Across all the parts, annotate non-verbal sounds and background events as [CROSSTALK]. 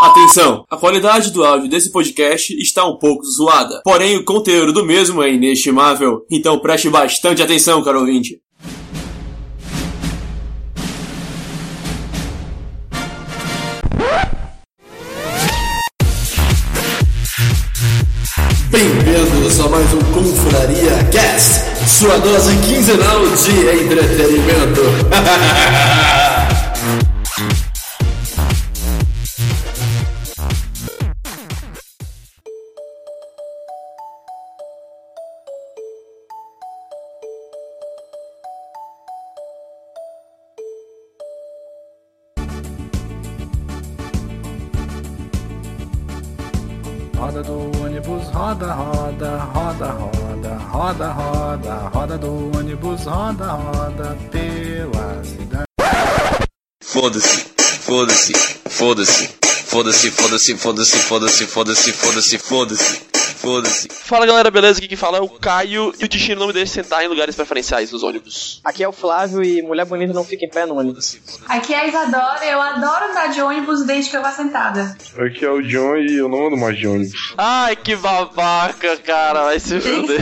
Atenção! A qualidade do áudio desse podcast está um pouco zoada, porém o conteúdo do mesmo é inestimável, então preste bastante atenção, caro ouvinte. Bem-vindos a mais um Confraria Cast, sua dose quinzenal de entretenimento. [LAUGHS] Foda-se, foda-se, foda-se, foda-se, foda-se, foda-se, foda-se, foda-se, foda-se, foda-se. Fala galera, beleza? Aqui quem fala é o Caio e o destino não me deixa sentar em lugares preferenciais nos ônibus. Aqui é o Flávio e mulher bonita não fica em pé no ônibus. Aqui é a Isadora, eu adoro andar de ônibus desde que eu vá sentada. Aqui é o John e eu não ando mais de ônibus. Ai, que babaca, cara, vai se fuder.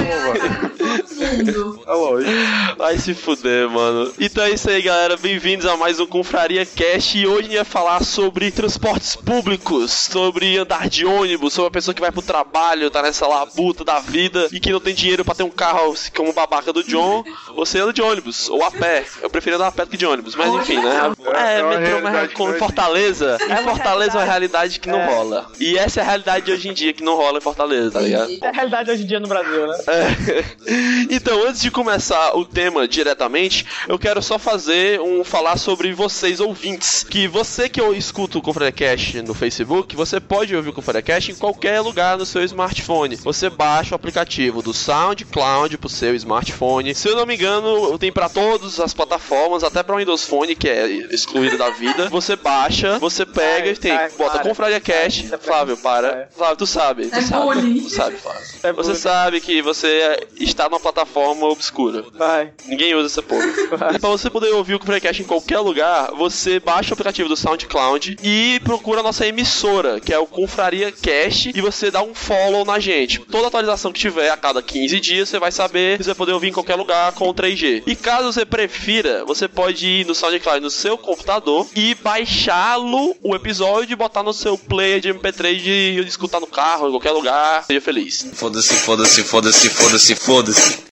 Ah, lógico. Vai se fuder, mano. Então é isso aí, galera. Bem-vindos a mais um Confraria Cast. E hoje a gente vai falar sobre transportes públicos, sobre andar de ônibus, sobre a pessoa que vai pro trabalho, tá nessa labuta da vida e que não tem dinheiro pra ter um carro como o babaca do John. Você anda de ônibus, ou a pé. Eu prefiro andar a pé do que de ônibus, mas enfim, né? É É, uma metrô, mas realidade como Fortaleza. Em Fortaleza é uma realidade que não rola. E essa é a realidade de hoje em dia que não rola em Fortaleza, tá ligado? É a realidade hoje em dia no Brasil, né? É. [LAUGHS] Então, antes de começar o tema diretamente, eu quero só fazer um falar sobre vocês ouvintes. Que você que eu escuto o Confredecast no Facebook, você pode ouvir o Confredecast em qualquer lugar no seu smartphone. Você baixa o aplicativo do SoundCloud pro seu smartphone. Se eu não me engano, tem pra todas as plataformas, até pra Windows Phone, que é excluído da vida. Você baixa, você pega e tem, ai, bota para. Confraria Cast. Ai, Flávio, para. É. Flávio, tu sabe, tu É sabe. Tu sabe, Flávio. É Você sabe que você está numa plataforma obscura. Vai. Ninguém usa essa porra. [LAUGHS] E pra você poder ouvir o Freecast em qualquer lugar, você baixa o aplicativo do SoundCloud e procura a nossa emissora, que é o Confraria Cast, e você dá um follow na gente. Toda atualização que tiver a cada 15 dias, você vai saber que você vai poder ouvir em qualquer lugar com 3G. E caso você prefira, você pode ir no SoundCloud no seu computador e baixá-lo, o episódio, e botar no seu player de MP3 de escutar no carro, em qualquer lugar. Seja feliz. Foda-se, foda-se, foda-se, foda-se, foda-se.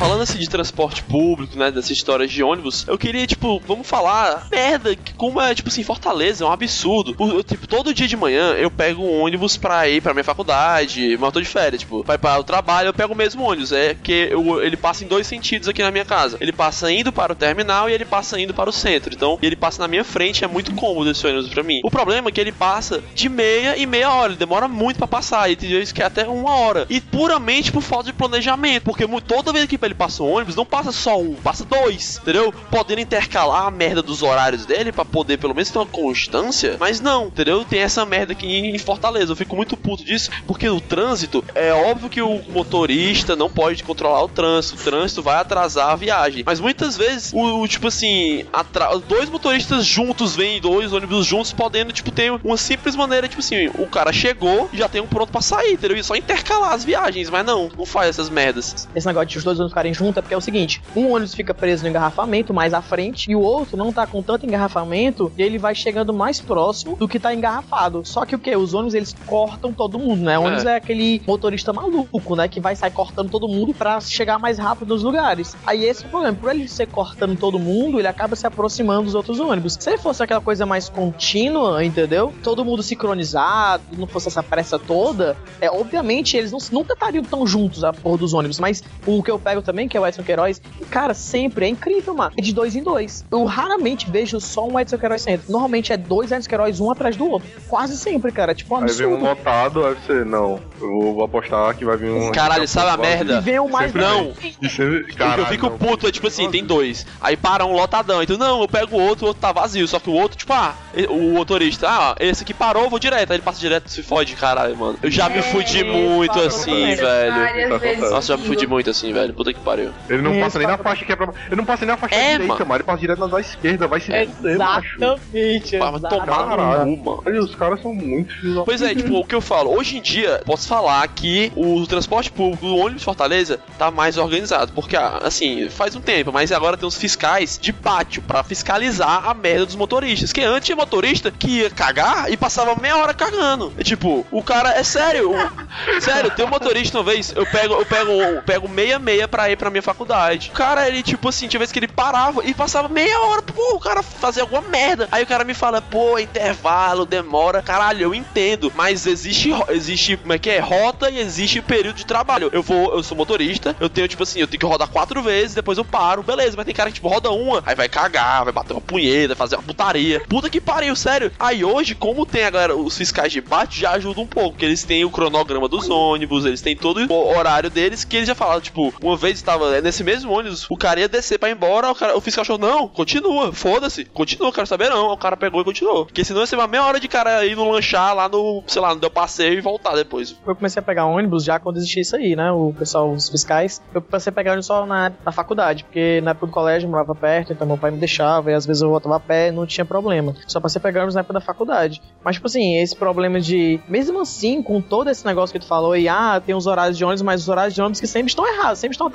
Falando assim de transporte público, né, dessas histórias de ônibus, eu queria, tipo, vamos falar merda, que como é, tipo assim, Fortaleza, é um absurdo. Eu, tipo, todo dia de manhã eu pego um ônibus pra ir pra minha faculdade, mas eu tô de férias, tipo, vai para o trabalho, eu pego o mesmo ônibus, é que eu- ele passa em dois sentidos aqui na minha casa. Ele passa indo para o terminal e ele passa indo para o centro. Então, ele passa na minha frente, é muito cômodo esse ônibus pra mim. O problema é que ele passa de meia e meia hora, ele demora muito pra passar, e tem vezes que é até uma hora. E puramente por falta de planejamento, porque toda vez que ele passa um ônibus, não passa só um, passa dois, entendeu? Podendo intercalar a merda dos horários dele pra poder pelo menos ter uma constância, mas não, entendeu? Tem essa merda aqui em Fortaleza. Eu fico muito puto disso, porque o trânsito, é óbvio que o motorista não pode controlar o trânsito, o trânsito vai atrasar a viagem, mas muitas vezes o, o, tipo assim, atra- dois motoristas juntos vêm dois ônibus juntos podendo tipo ter uma simples maneira, tipo assim, o cara chegou já tem um pronto pra sair, entendeu? E só intercalar as viagens, mas não, não faz essas merdas. Esse negócio de os dois ônibus ficarem juntos é porque é o seguinte: um ônibus fica preso no engarrafamento mais à frente e o outro não tá com tanto engarrafamento e ele vai chegando mais próximo do que tá engarrafado. Só que o que? Os ônibus eles cortam todo mundo, né? O ônibus é. aquele motorista maluco, né? Que vai sair cortando todo mundo pra chegar mais rápido nos lugares. Aí esse é o problema: por ele ser cortando todo mundo, ele acaba se aproximando dos outros ônibus. Se ele fosse aquela coisa mais contínua, entendeu? Todo mundo sincronizado, não fosse essa pressa toda, é obviamente eles não, nunca estariam tão juntos a porra dos ônibus. Mas o que eu pego também, que é o Edson Queiroz, cara, sempre é incrível, mano. É de dois em dois. Eu raramente vejo só um Edson Queiroz sempre. Normalmente é dois Edson Queiroz, um atrás do outro. Quase sempre, cara. Tipo, um Aí vem um absurdo. lotado, aí você, não, eu vou apostar que vai vir um... Caralho, sabe a merda? E vem o mais Não. E sempre, caralho, eu fico não. puto é tipo assim, tem dois. Aí para um lotadão. Então, não, eu pego o outro, o outro tá vazio. Só que o outro, tipo, ah, o motorista, ah, esse aqui parou, eu vou direto. Aí ele passa direto se fode, caralho, mano. Eu já me fudi É, muito fala assim, velho. Nossa, já me fudi muito assim, velho. Puta que pariu. Ele não Isso, passa nem na passa- faixa que é pra. Ele não passa nem na faixa É, direita, mano. mano. Ele passa direto na da esquerda. Vai se fuder, macho. Exatamente. Vai tomar cu, mano. Os caras são muito Pois é, tipo, o que eu falo, hoje em dia, posso falar que o transporte público, o ônibus de Fortaleza, tá mais organizado. Porque, ah, assim, faz um tempo, mas agora tem os fiscais de pátio pra fiscalizar a merda dos motoristas. Que antes tinha motorista que ia cagar e passava meia hora cagando. E, tipo, o cara, é sério, o- sério, tem um motorista uma vez, eu pego, eu pego, eu pego meia meia pra ir pra minha faculdade. O cara, ele, tipo assim, tinha vez que ele parava e passava meia hora, pô, o cara fazia alguma merda. Aí o cara me fala, pô, intervalo, demora. Caralho, eu entendo, mas existe, existe, como é que é? Rota e existe período de trabalho. Eu vou, eu sou motorista, eu tenho, tipo assim, eu tenho que rodar quatro vezes, depois eu paro, beleza, mas tem cara que, tipo, roda uma, aí vai cagar, vai bater uma punheta, fazer uma putaria. Puta que pariu, sério. Aí hoje, como tem a galera, os fiscais de bate, já ajuda um pouco, porque eles têm o cronograma dos ônibus, eles têm todo o horário deles, que eles já falaram, tipo, uma vez estava nesse mesmo ônibus, o cara ia descer pra ir embora, o, cara, o fiscal achou, não, continua, foda-se, continua, quero saber não. O cara pegou e continuou. Porque senão ia ser uma meia hora de cara ir no lanchar lá no, sei lá, no Del Passeio e voltar depois. Eu comecei a pegar ônibus já quando existia isso aí, né? O pessoal, os fiscais. Eu comecei a pegar ônibus só na, na faculdade, porque na época do colégio eu morava perto, então meu pai me deixava, e às vezes eu voltava a pé, não tinha problema. Só passei a pegar ônibus na época da faculdade. Mas, tipo assim, esse problema de. Mesmo assim, com todo esse negócio que tu falou, e ah, tem os horários de ônibus, mas os horários de ônibus que sempre estão errados, sempre estão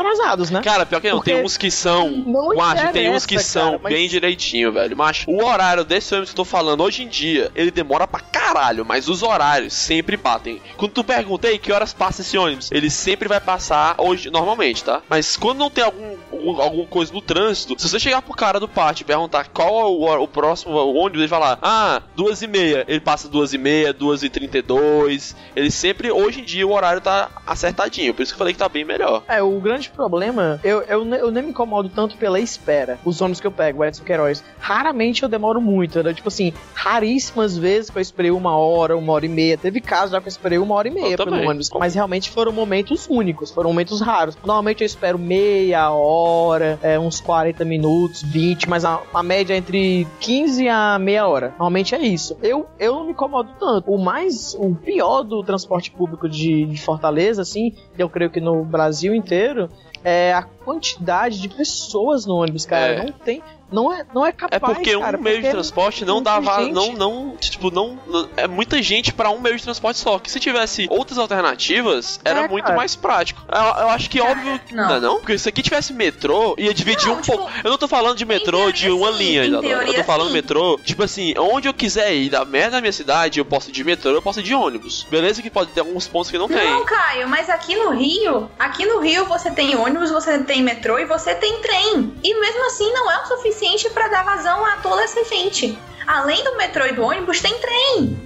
né? Cara, pior que não, Porque tem uns que são. não Macho, tem uns que interessa, são cara, mas- bem direitinho, velho. Macho, o horário desse ônibus que eu tô falando hoje em dia, ele demora pra caralho, mas os horários sempre batem. Quando tu perguntei que horas passa esse ônibus, ele sempre vai passar hoje, normalmente, tá? Mas quando não tem algum, algum- alguma coisa no trânsito, se você chegar pro cara do pátio e perguntar qual é o, o próximo ônibus, ele falar, ah, duas e meia. Ele passa duas e meia, duas e trinta e dois. Ele sempre, hoje em dia, o horário tá acertadinho. Por isso que eu falei que tá bem melhor. É, o grande problema, eu, eu, eu nem me incomodo tanto pela espera. Os ônibus que eu pego, Edson Queiroz, raramente eu demoro muito, né? Tipo assim, raríssimas vezes que eu esperei uma hora, uma hora e meia. Teve casos já que eu esperei uma hora e meia Eu pelo também. ônibus. Mas realmente foram momentos únicos, foram momentos raros. Normalmente eu espero meia hora, é, uns 40 minutos, 20, mas a, a média é entre 15 a meia hora. Normalmente é isso. Eu, eu não me incomodo tanto. O mais, o pior do transporte público de, de Fortaleza, assim, eu creio que no Brasil inteiro, é a quantidade de pessoas no ônibus, cara. É. Não tem. Não é, não é É capaz. porque um cara, meio de porque transporte não muita dava, gente. não, não, tipo, não, não- é muita gente pra um meio de transporte só. Que se tivesse outras alternativas, era É, muito cara. mais prático. Eu, eu acho que óbvio, que não. não. é não, porque se aqui tivesse metrô, ia dividir Não, um tipo, pouco. Eu não tô falando de metrô teoria, de uma sim, linha, Isadora. eu teoria, tô falando sim. metrô, tipo assim, onde eu quiser ir da merda da minha cidade, eu posso ir de metrô, eu posso ir de ônibus. Beleza que pode ter alguns pontos que não tem. Não, Caio, mas aqui no Rio, aqui no Rio você tem ônibus, você tem metrô e você tem trem. E mesmo assim não é o suficiente pra dar vazão a toda essa gente. Além do metrô e do ônibus, tem trem.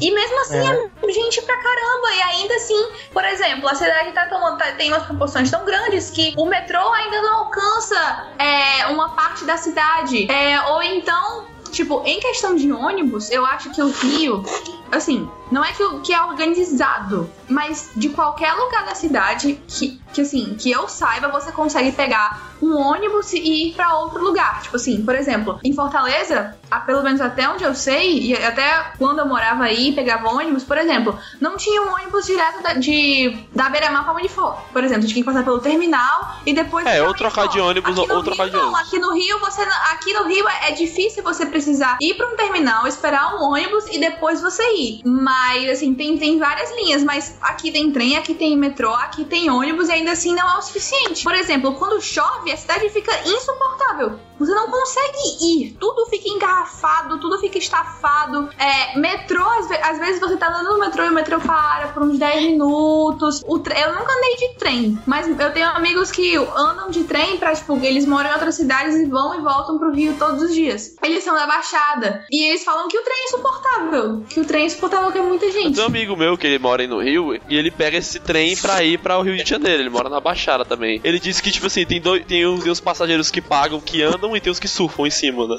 E mesmo assim é, gente pra caramba. E ainda assim, por exemplo, a cidade tá tomando, tá- tem umas proporções tão grandes que o metrô ainda não alcança é, uma parte da cidade. É, ou então, tipo, em questão de ônibus, eu acho que o Rio, assim, não é que, que é organizado, mas de qualquer lugar da cidade que, que assim, que eu saiba, você consegue pegar um ônibus e ir pra outro lugar. Tipo assim, por exemplo, em Fortaleza, a- pelo menos até onde eu sei, e até quando eu morava aí, pegava ônibus, por exemplo, não tinha um ônibus direto da, de, da Beira-Mar pra Unifor. Por exemplo, tinha que passar pelo terminal e depois É, ou trocar de ônibus, Aqui ou- trocar Rio, de não. ônibus. Aqui no Rio, você não- aqui no Rio é, é difícil você precisar ir pra um terminal, esperar um ônibus e depois você ir. Mas assim, tem, tem várias linhas, mas aqui tem trem, aqui tem metrô, aqui tem ônibus e ainda assim não é o suficiente. Por exemplo, quando chove, a cidade fica insuportável. Você não consegue ir. Tudo fica engarrafado, tudo fica estafado. É, metrô, às, ve- às vezes você tá andando no metrô e o metrô para por uns 10 minutos. O eu nunca andei de trem, mas eu tenho amigos que andam de trem pra, tipo, eles moram em outras cidades e vão e voltam pro Rio todos os dias. Eles são da Baixada. E eles falam que o trem é insuportável. Que o trem é insuportável, que é muita Eu gente. tenho um amigo meu que ele mora aí no Rio e ele pega esse trem pra ir pra o Rio de Janeiro. Ele mora na Baixada também. Ele disse que, tipo assim, tem, dois, tem, os, tem os passageiros que pagam, que andam e tem os que surfam em cima, né?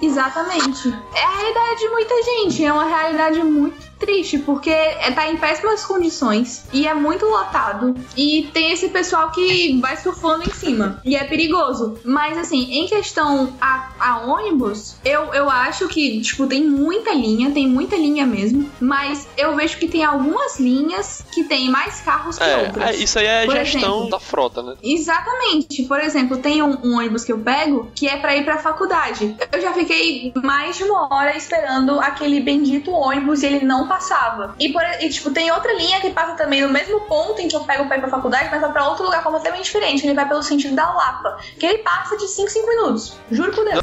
Exatamente. É a realidade de muita gente. É uma realidade muito triste, porque é, tá em péssimas condições e é muito lotado. E tem esse pessoal que vai surfando em cima. E é perigoso. Mas assim, em questão a, a ônibus, eu, eu acho que, tipo, tem muita linha, tem muita linha mesmo. Mas eu vejo que tem algumas linhas que tem mais carros que É, outras. é, isso aí é Por gestão exemplo, da frota, né? Exatamente. Por exemplo, tem um, um ônibus que eu pego que é pra ir pra faculdade. Eu já fiquei mais de uma hora esperando aquele bendito ônibus e ele não passava. E, por, e, tipo, tem outra linha que passa também no mesmo ponto em que eu pego pra ir pra faculdade, mas vai pra outro lugar completamente diferente. Ele vai pelo sentido da Lapa. Que ele passa de 5 5 minutos. Juro por Deus.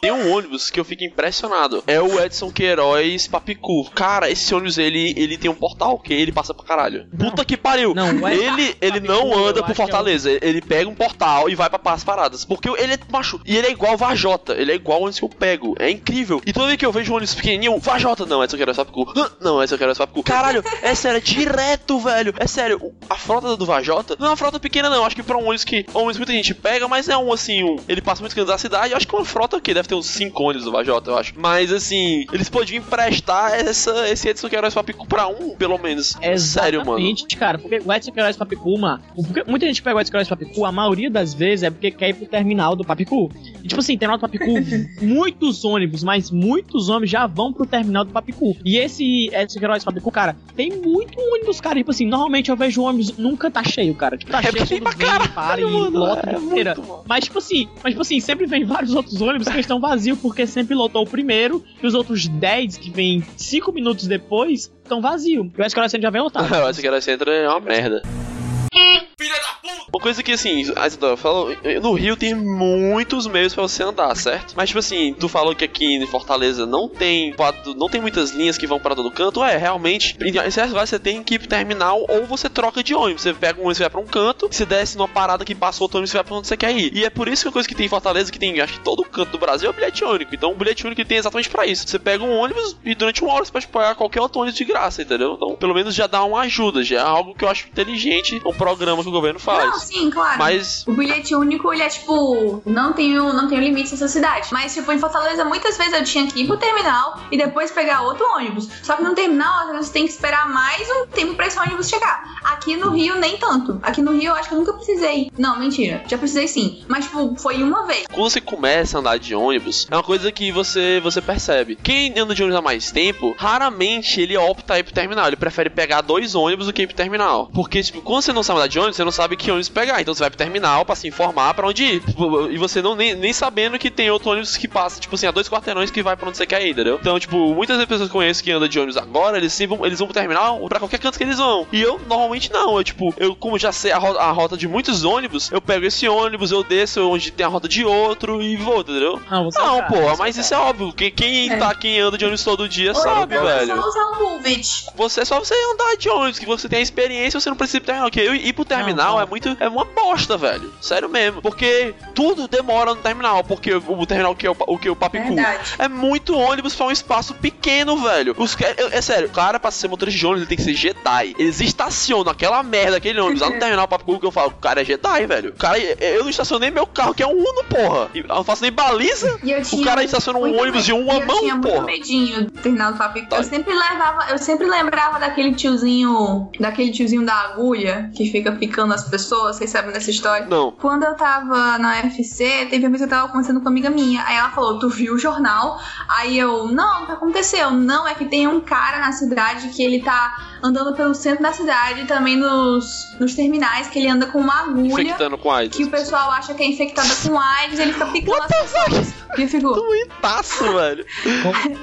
Tem um ônibus que eu fico impressionado. É o Edson Queiroz Papicu. Cara, esse ônibus ele, ele tem um portal que ele passa pra caralho. Puta que pariu. Não, o Edson ele ele Papicu, não anda por é Fortaleza. Ele pega um portal e vai pra as paradas. Porque ele é macho. E ele é igual o Vajota. Ele é igual o ônibus que eu pego. É incrível. E toda vez que eu vejo um ônibus pequenininho, Vajota, não, Edson Queiroz Papicu. Não, Edson Queiroz Papicu. Caralho, é sério, é direto, velho. É sério, o- a frota do Vajota não é uma frota pequena, não. Acho que pra um ônibus que ônibus muita gente pega, mas é um assim, um, ele passa muito canto da cidade. Acho que uma frota que deve ter uns 5 ônibus do Vajota, eu acho. Mas assim, eles podiam emprestar essa, esse Edson Queiroz Papicu pra um, pelo menos. Sério, mano. Exatamente, cara. Porque o Edson Queiroz Papicu, mano, porque muita gente pega o Edson Queiroz Papicu, a maioria das vezes é porque quer ir pro terminal do Papicu. E, tipo assim, terminal do Papicu, [LAUGHS] muitos ônibus, mas muitos ônibus já vão pro terminal do Papicu. E esse Edson Queiroz Papicu, cara, tem muito ônibus, cara. Tipo assim, normalmente eu vejo ônibus, nunca tá cheio, cara. Tipo, tá É cheio, pra vem, caralho, para e mano, lota é feira. muito. Mas, tipo assim, mas, tipo assim, sempre vem vários outros ônibus que estão vazios, porque sempre lotou o primeiro, e os outros 10 que vêm 5 minutos depois estão vazios. E o Queiroz já vem lotado. [LAUGHS] o Centro é uma merda. Uma coisa que assim, falou, no Rio tem muitos meios pra você andar, certo? Mas tipo assim, tu falou que aqui em Fortaleza não tem não tem muitas linhas que vão pra todo canto. É, realmente, em certos lugares você tem que ir pro terminal ou você troca de ônibus. Você pega um ônibus e vai pra um canto, se desce numa parada que passa outro ônibus e vai pra onde você quer ir. E é por isso que a coisa que tem em Fortaleza, que tem acho que todo canto do Brasil, é o bilhete único. Então o bilhete único tem exatamente pra isso. Você pega um ônibus e durante uma hora você pode pagar qualquer outro ônibus de graça, entendeu? Então pelo menos já dá uma ajuda, já é algo que eu acho inteligente, um programa que o governo Não, faz. sim, claro. Mas O bilhete único, ele é tipo, não tem, o- não tem o limite nessa cidade. Mas, tipo, em Fortaleza, muitas vezes eu tinha que ir pro terminal e depois pegar outro ônibus. Só que no terminal, às vezes, tem que esperar mais um tempo pra esse ônibus chegar. Aqui no Rio, nem tanto. Aqui no Rio, eu acho que eu nunca precisei. Não, mentira. Já precisei sim. Mas, tipo, foi uma vez. quando você começa a andar de ônibus, é uma coisa que você, você percebe. Quem anda de ônibus há mais tempo, raramente ele opta ir pro terminal. Ele prefere pegar dois ônibus do que ir pro terminal. Porque, tipo, quando você não sabe andar de ônibus, você não sabe que ônibus pegar. Então você vai pro terminal pra se informar pra onde ir. Tipo, E você não nem, nem sabendo que tem outro ônibus que passa, tipo assim, a dois quarteirões que vai pra onde você quer ir, entendeu? Então, tipo, muitas pessoas que eu conheço que andam de ônibus agora, eles, sim vão, eles vão pro terminal ou pra qualquer canto que eles vão. E eu, normalmente, não. Eu, tipo, eu, como já sei a, ro- a rota de muitos ônibus, eu pego esse ônibus, eu desço onde tem a rota de outro e vou, entendeu? Não, você é Não, cara, pô, você mas isso é óbvio. Quem, quem É. tá, quem anda de ônibus todo dia sabe, velho. só usar um. Você é só você andar de ônibus, que você tem a experiência, você não precisa ir pro terminal. Pro terminal Não, não. é muito. É uma bosta, velho. Sério mesmo. Porque tudo demora no terminal. Porque o, o terminal que é o, o que é o Papicu Verdade. é muito ônibus pra um espaço pequeno, velho. Os, ca- é, é sério, o cara, pra ser motorista de ônibus, ele tem que ser Jedi. Eles estacionam aquela merda, aquele ônibus lá no [LAUGHS] terminal Papicu que eu falo, o cara é Jedi, velho. O cara, eu não estacionei meu carro, que é um Uno, porra. E Eu não faço nem baliza. E eu O cara estaciona um muito ônibus de uma eu mão, tinha muito porra. medinho do terminal do Papicu. Tá. Eu sempre levava, eu sempre lembrava daquele tiozinho, daquele tiozinho da agulha que fica picando as pessoas, vocês sabem dessa história? Não. Quando eu tava na UFC, teve uma vez que eu tava conversando com uma amiga minha. Aí ela falou: Tu viu o jornal? Aí eu, não, o que aconteceu? Não, é que tem um cara na cidade que ele tá andando pelo centro da cidade e também nos, nos terminais, que ele anda com uma agulha. Infectando com AIDS. Que o pessoal acha que é infectada com AIDS, ele fica picando as pessoas. E eu fico. Doentaço, [LAUGHS] velho.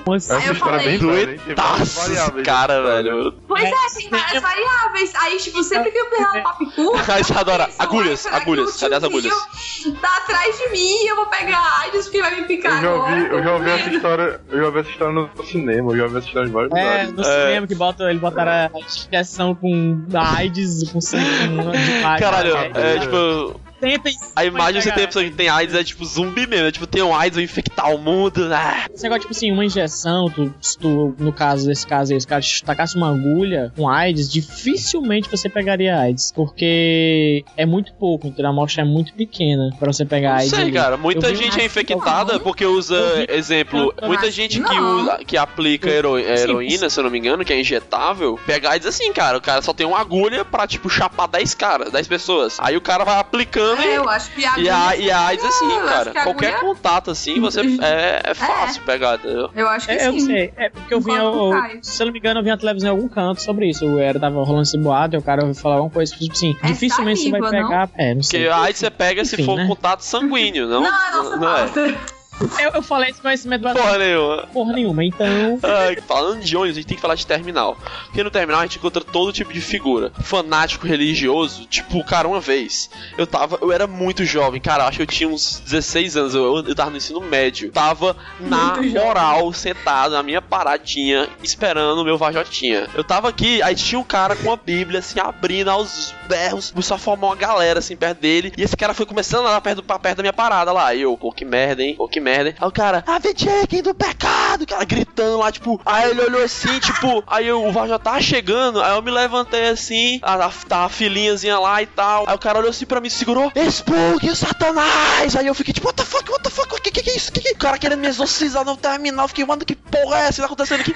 Como assim? Essa história é bem várias Doentaço, variáveis. cara, velho. Pois é, tem várias variáveis. Aí, tipo, sempre que eu perder [LAUGHS] A Isadora, agulhas, "Ai, será que agulhas, cadê as agulhas? Tá atrás de mim, eu vou pegar AIDS porque vai me picar Eu já agora. ouvi, eu já ouvi essa vendo." história, eu já ouvi essa história no cinema, eu já ouvi essa história em vários É, lugares. no cinema que bota, ele botaram a injeção com AIDS, com sangue com [LAUGHS] de AIDS. Caralho, né? é tipo. Senta em A imagem que você tem a pessoa que tem AIDS é tipo zumbi mesmo. É tipo, tem um AIDS, vai infectar o mundo. Ah. Esse negócio, tipo assim, uma injeção, tu, se tu, no caso desse caso aí, os caras tacasse uma agulha com AIDS, dificilmente você pegaria AIDS. Porque é muito pouco, então a amostra é muito pequena pra você pegar Não AIDS. sei, ali. cara. Muita Eu gente é infectada porque usa, exemplo, muita gente que, Não. usa, que aplica hero- heroína, se eu não me engano, que é injetável, pega AIDS assim, cara. O cara só tem uma agulha pra, tipo, chapar 10 caras, 10 pessoas. Aí o cara vai aplicando É, e. eu acho que a E a, e a AIDS assim, Eu cara. que a Qualquer agulha- contato assim, você é, é fácil pegar, entendeu? Eu acho que É, eu sim. sei, é porque eu vi, eu- se eu não me engano, eu vi na televisão em algum canto sobre isso. O era tava rolando esse boato, e o cara ouviu falar alguma coisa, tipo assim, É dificilmente você vai saliva, não? pegar. É, não Porque sei. a AIDS você pega se Enfim, for né? contato sanguíneo, não? Não, é nossa não é. Eu, eu falei esse conhecimento do Porra nenhuma. porra nenhuma, então. Ai, falando de ônibus, a gente tem que falar de terminal. Porque no terminal a gente encontra todo tipo de figura. Fanático religioso, tipo, cara, uma vez. Eu tava. Eu era muito jovem, cara. Acho que eu tinha uns 16 anos. Eu, eu tava no ensino médio. Tava na Muito jovem. moral, sentado na minha paradinha, esperando o meu vajotinha. Eu tava aqui, aí tinha um cara com a Bíblia, assim, abrindo aos berros. Começou a formar uma galera, assim, perto dele. E esse cara foi começando a andar perto, perto da minha parada lá. E eu, pô, que merda, hein? Pô, que merda? Aí o cara, abdiquem do pecado, o cara gritando lá, tipo. Aí ele olhou assim, tipo. Aí o VAR já tava chegando. Aí eu me levantei assim, a, a, tá a filinhazinha lá e tal. Aí o cara olhou assim pra mim, segurou, expulgue Satanás! Aí eu fiquei tipo, what the fuck, what the fuck, o que, que que é isso? Que, que... O cara querendo me exorcizar no terminal. Fiquei, mano, que porra é essa que tá acontecendo aqui?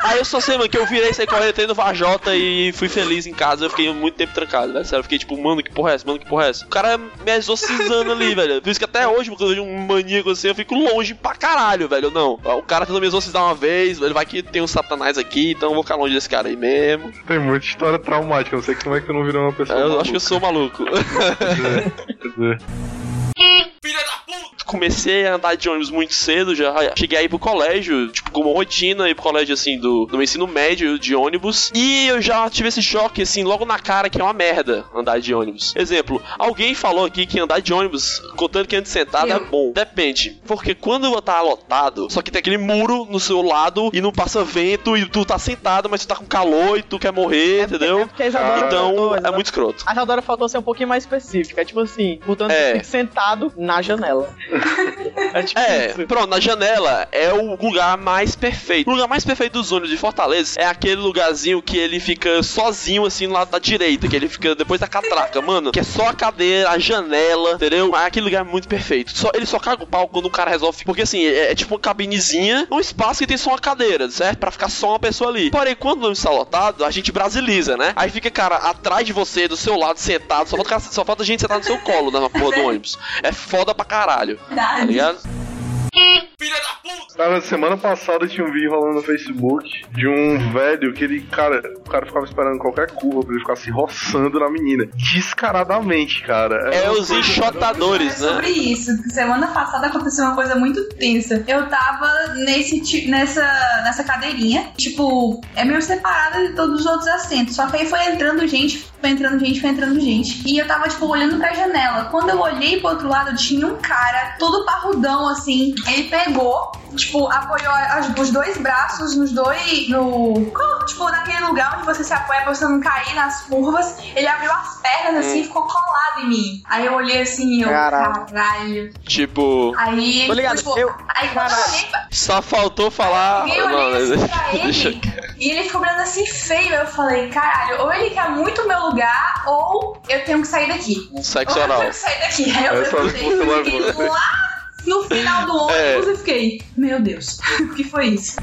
Aí eu só sei, mano, que eu virei, saí correndo, entrei no Vajota e fui feliz em casa. Eu fiquei muito tempo trancado, velho. Sério, eu fiquei tipo, mano, que porra é essa? Mano, que porra é essa? O cara me exorcizando ali, [LAUGHS] velho. Por isso que até hoje, quando eu vejo um maníaco assim, eu fico longe pra caralho, velho. Não, o cara tentou me exorcizar uma vez, ele vai que tem um satanás aqui, então eu vou ficar longe desse cara aí mesmo. Tem muita história traumática, não sei como é que tu não virou uma pessoa. Eu acho que eu sou maluco. [LAUGHS] Quer dizer, Comecei a andar de ônibus muito cedo, já cheguei aí pro colégio, tipo, como rotina, ir pro colégio, assim, do, do meu ensino médio de ônibus. E eu já tive esse choque, assim, logo na cara, que é uma merda andar de ônibus. Exemplo, alguém falou aqui que andar de ônibus, contando que anda sentado, é Eu. bom. Depende. Porque quando tá lotado, só que tem aquele muro no seu lado e não passa vento e tu tá sentado, mas tu tá com calor e tu quer morrer, É entendeu? porque a Isadora Então, faltou, é muito escroto. A Isadora faltou ser um pouquinho mais específica. É tipo assim, portanto, É. sentado na janela. [LAUGHS] é tipo É, pronto, na janela é o lugar mais perfeito. O lugar mais perfeito dos ônibus de Fortaleza é aquele lugarzinho que ele fica sozinho, assim, no lado da direita, que ele fica depois da catraca, mano. Que é só a cadeira, a janela, entendeu? É aquele lugar muito perfeito. Só, ele só caga o pau quando o cara resolve. Porque assim, é, é tipo uma cabinezinha, um espaço que tem só uma cadeira, certo? Pra ficar só uma pessoa ali. Porém, quando o ônibus está lotado, a gente brasiliza, né? Aí fica, cara, atrás de você, do seu lado, sentado, só falta, só falta gente sentada no seu colo na porra do [LAUGHS] ônibus. É foda pra caralho, tá ligado? Juan. Cara, semana passada tinha um vídeo rolando no Facebook de um velho que ele, cara, o cara ficava esperando qualquer curva pra ele ficar se roçando na menina. Descaradamente, cara. É uma os enxotadores, É né? sobre isso. Semana passada aconteceu uma coisa muito tensa. Eu tava nesse, nessa, nessa cadeirinha, tipo, é meio separada de todos os outros assentos. Só que aí foi entrando gente, foi entrando gente, foi entrando gente. E eu tava, tipo, olhando pra janela. Quando eu olhei pro outro lado, tinha um cara todo parrudão, assim. Ele pegou, tipo, apoiou as- os dois braços nos dois. No. Tipo, naquele lugar onde você se apoia pra você não cair nas curvas. Ele abriu as pernas assim e ficou colado em mim. Aí eu olhei assim e eu, Caralho. caralho. Tipo, Aí, Tô ligado, tipo, eu- aí quando eu olhei, só faltou falar. eu Não, olhei assim pra deixa ele e ele ficou olhando assim feio. Eu falei, caralho, ou ele quer muito o meu lugar, ou eu tenho que sair daqui. um sexo ou eu tenho que sair daqui. Aí eu e fiquei levou. lá no final do É. ônibus e fiquei, meu Deus, [LAUGHS] o que foi isso?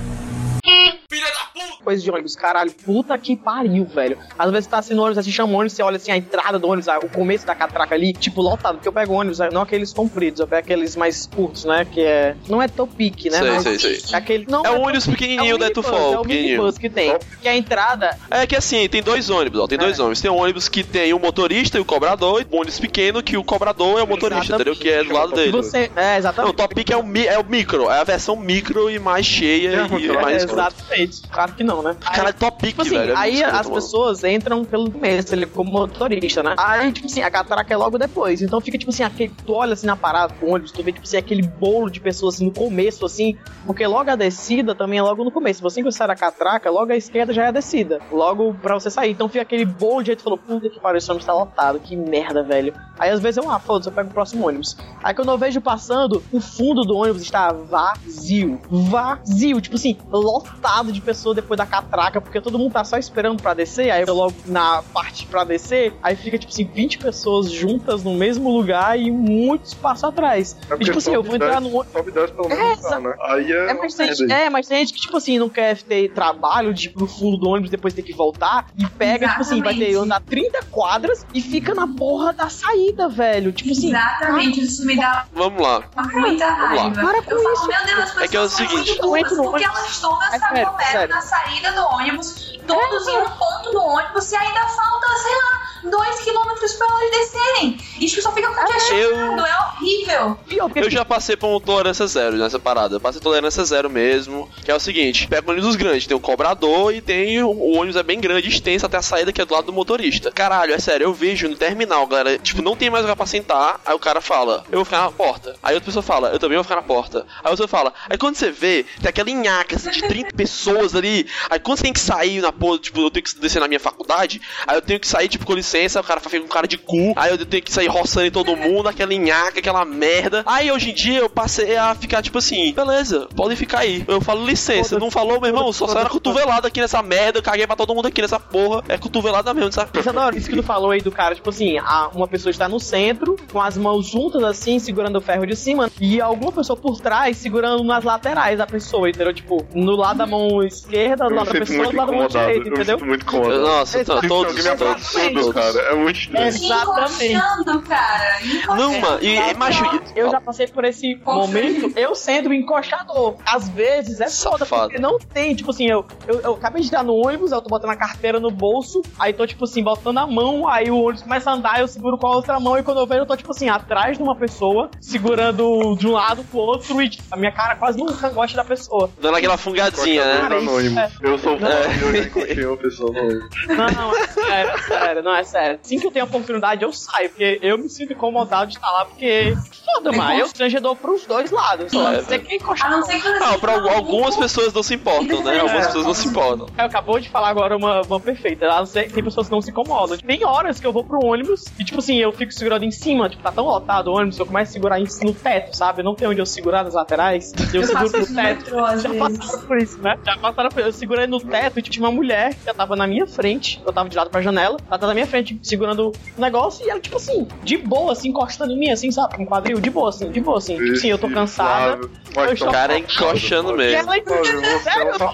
Coisa de ônibus, caralho, puta que pariu, velho. Às vezes você tá assim no ônibus, você chama o ônibus, você olha assim a entrada do ônibus, o começo da catraca ali, tipo, lotado. Porque eu pego ônibus, não aqueles compridos, eu pego aqueles mais curtos, né? Que é. Não é topic, né? Sei, mas sei, sei. É aquele. Não, É o tão- ônibus pequenininho é da o Etufol, É o minibus que tem. Que a entrada É que assim, tem dois ônibus, ó. Tem dois É. ônibus. Tem um ônibus que tem o motorista e o cobrador, e um ônibus pequeno que o cobrador é o motorista, entendeu? Exatamente. Que é do lado dele. você. É, Não, exatamente. o Top Peak é o, mi- é o micro, é a versão micro e mais cheia É, e é, mais É, [LAUGHS] exatamente. Claro que não, não, né? Aí- Cara, é top Tipo assim, velho. é aí as mano. pessoas entram pelo começo, ele como motorista, né? Aí, tipo assim, a catraca é logo depois. Então fica, tipo assim, aquele, tu olha assim na parada do ônibus, tu vê, tipo assim, aquele bolo de pessoas assim no começo, assim, porque logo a descida também é logo no começo. Você que sai da catraca, logo à esquerda já é a descida. Logo pra você sair. Então fica aquele bolo de jeito falou, puta que pariu, esse ônibus tá lotado, que merda, velho. Aí às vezes eu, ah, foda-se, eu pego o próximo ônibus. Aí quando eu vejo passando, o fundo do ônibus está vazio. Vazio, tipo assim, lotado de pessoas depois da catraca, porque todo mundo tá só esperando pra descer. Aí eu logo na parte pra descer, aí fica tipo assim, 20 pessoas juntas no mesmo lugar e muito espaço atrás. É E, tipo assim, eu vou entrar dez- no ônibus. 10 pelo É, tá, né? Aí é. É mas, tem, é, mas tem gente que, tipo assim, não quer ter trabalho de ir pro fundo do ônibus depois ter que voltar e pega, tipo assim, vai ter Exatamente. andar 30 quadras e fica na porra da saída, velho. Tipo assim, Exatamente, isso me dá Vamos lá. muita Vamos lá. raiva. Para com eu falo, isso. meu Deus, as pessoas É que é o seguinte, porque elas É se sério, aglomeram sério. na saída do ônibus, todos em um ponto do ônibus, e ainda falta, sei lá, dois quilômetros pra elas descerem. Isso só fica congestionado, é horrível. Eu já passei por um tolerância zero nessa parada. Eu passei tolerância zero mesmo. Que é o seguinte: pega um ônibus grande, tem um cobrador e tem. O ônibus é bem grande, extenso até a saída que é do lado do motorista. Caralho, é sério, eu vejo no terminal, galera. Tipo, não tem mais lugar pra sentar. Aí o cara fala, eu vou ficar na porta. Aí outra pessoa fala, eu também vou ficar na porta. Aí outra fala, aí quando você vê, tem aquela nhaca assim, de 30 [LAUGHS] pessoas ali. Aí quando você tem que sair na porta, tipo, eu tenho que descer na minha faculdade. Aí eu tenho que sair, tipo, com licença, o cara fica com cara de cu. Aí eu tenho que sair roçando em todo mundo, aquela nhaca, aquela merda. Aí hoje em dia eu passei a ficar, tipo assim, beleza, podem ficar aí. Eu falo licença, não falou, meu irmão, só saiu na cotovelada aqui nessa merda, eu caguei pra todo mundo aqui nessa porra. É cotovelada mesmo, sabe? Isadora, isso que tu falou aí do cara, tipo assim, a- uma pessoa está no centro, com as mãos juntas assim, segurando o ferro de cima, e alguma pessoa por trás segurando nas laterais da pessoa, entendeu? Tipo, no lado da mão esquerda, do Eu lado da pessoa, do lado da mão direita, Eu entendeu? sinto muito incomodado. Nossa, tá, todos, me todos, todos. cara. É muito estranho. É. Exatamente. Encoxando, cara. Não, mano, e, macho, Eu já passei por esse momento, eu sendo o encoxador. Às vezes é foda, Safado. porque não tem, tipo assim, eu, eu, eu acabei de entrar no ônibus, eu tô botando a carteira no bolso, aí tô, tipo assim, botando a mão, aí o ônibus começa a andar, eu seguro com a outra mão, e quando eu vejo, eu tô, tipo assim, atrás de uma pessoa, segurando de um lado pro outro, e a minha cara quase no cangote da pessoa. dando aquela fungadinha, né? Cara, isso anônimo. é- Eu sou É. eu já encontrei uma pessoa anônima. Não, é sério, é sério, não, é sério. Assim que eu tenho a oportunidade, eu saio, porque eu me sinto incomodado de estar lá, porque foda, mano, eu constrangedor pros dois lados. Só É, você quer A encoxar não ser que você Ah, pra seja algumas maluco. pessoas não se importam, né? Algumas pessoas não se importam. Eu acabou de falar agora uma, uma perfeita. Não Tem pessoas que não se incomodam. Tem horas que eu vou pro ônibus e, tipo assim, eu fico segurando em cima. Tipo, tá tão lotado o ônibus, eu começo a segurar em- no teto, sabe? Não tem onde eu segurar nas laterais. Eu [LAUGHS] Eu seguro faço no isso teto. metrô, Já passaram por isso, né? Já passaram por Eu segurei no teto e tipo, tinha uma mulher que já tava na minha frente. Eu tava de lado pra janela. Ela tava na minha frente, segurando o negócio. E ela, tipo assim, de boa, assim, encostando em mim, assim, sabe? Com um quadril, de boa, assim, de boa, assim. Tipo assim, eu tô cansada. O cara é encoxando Flávio. E mesmo. ela, sério, eu tô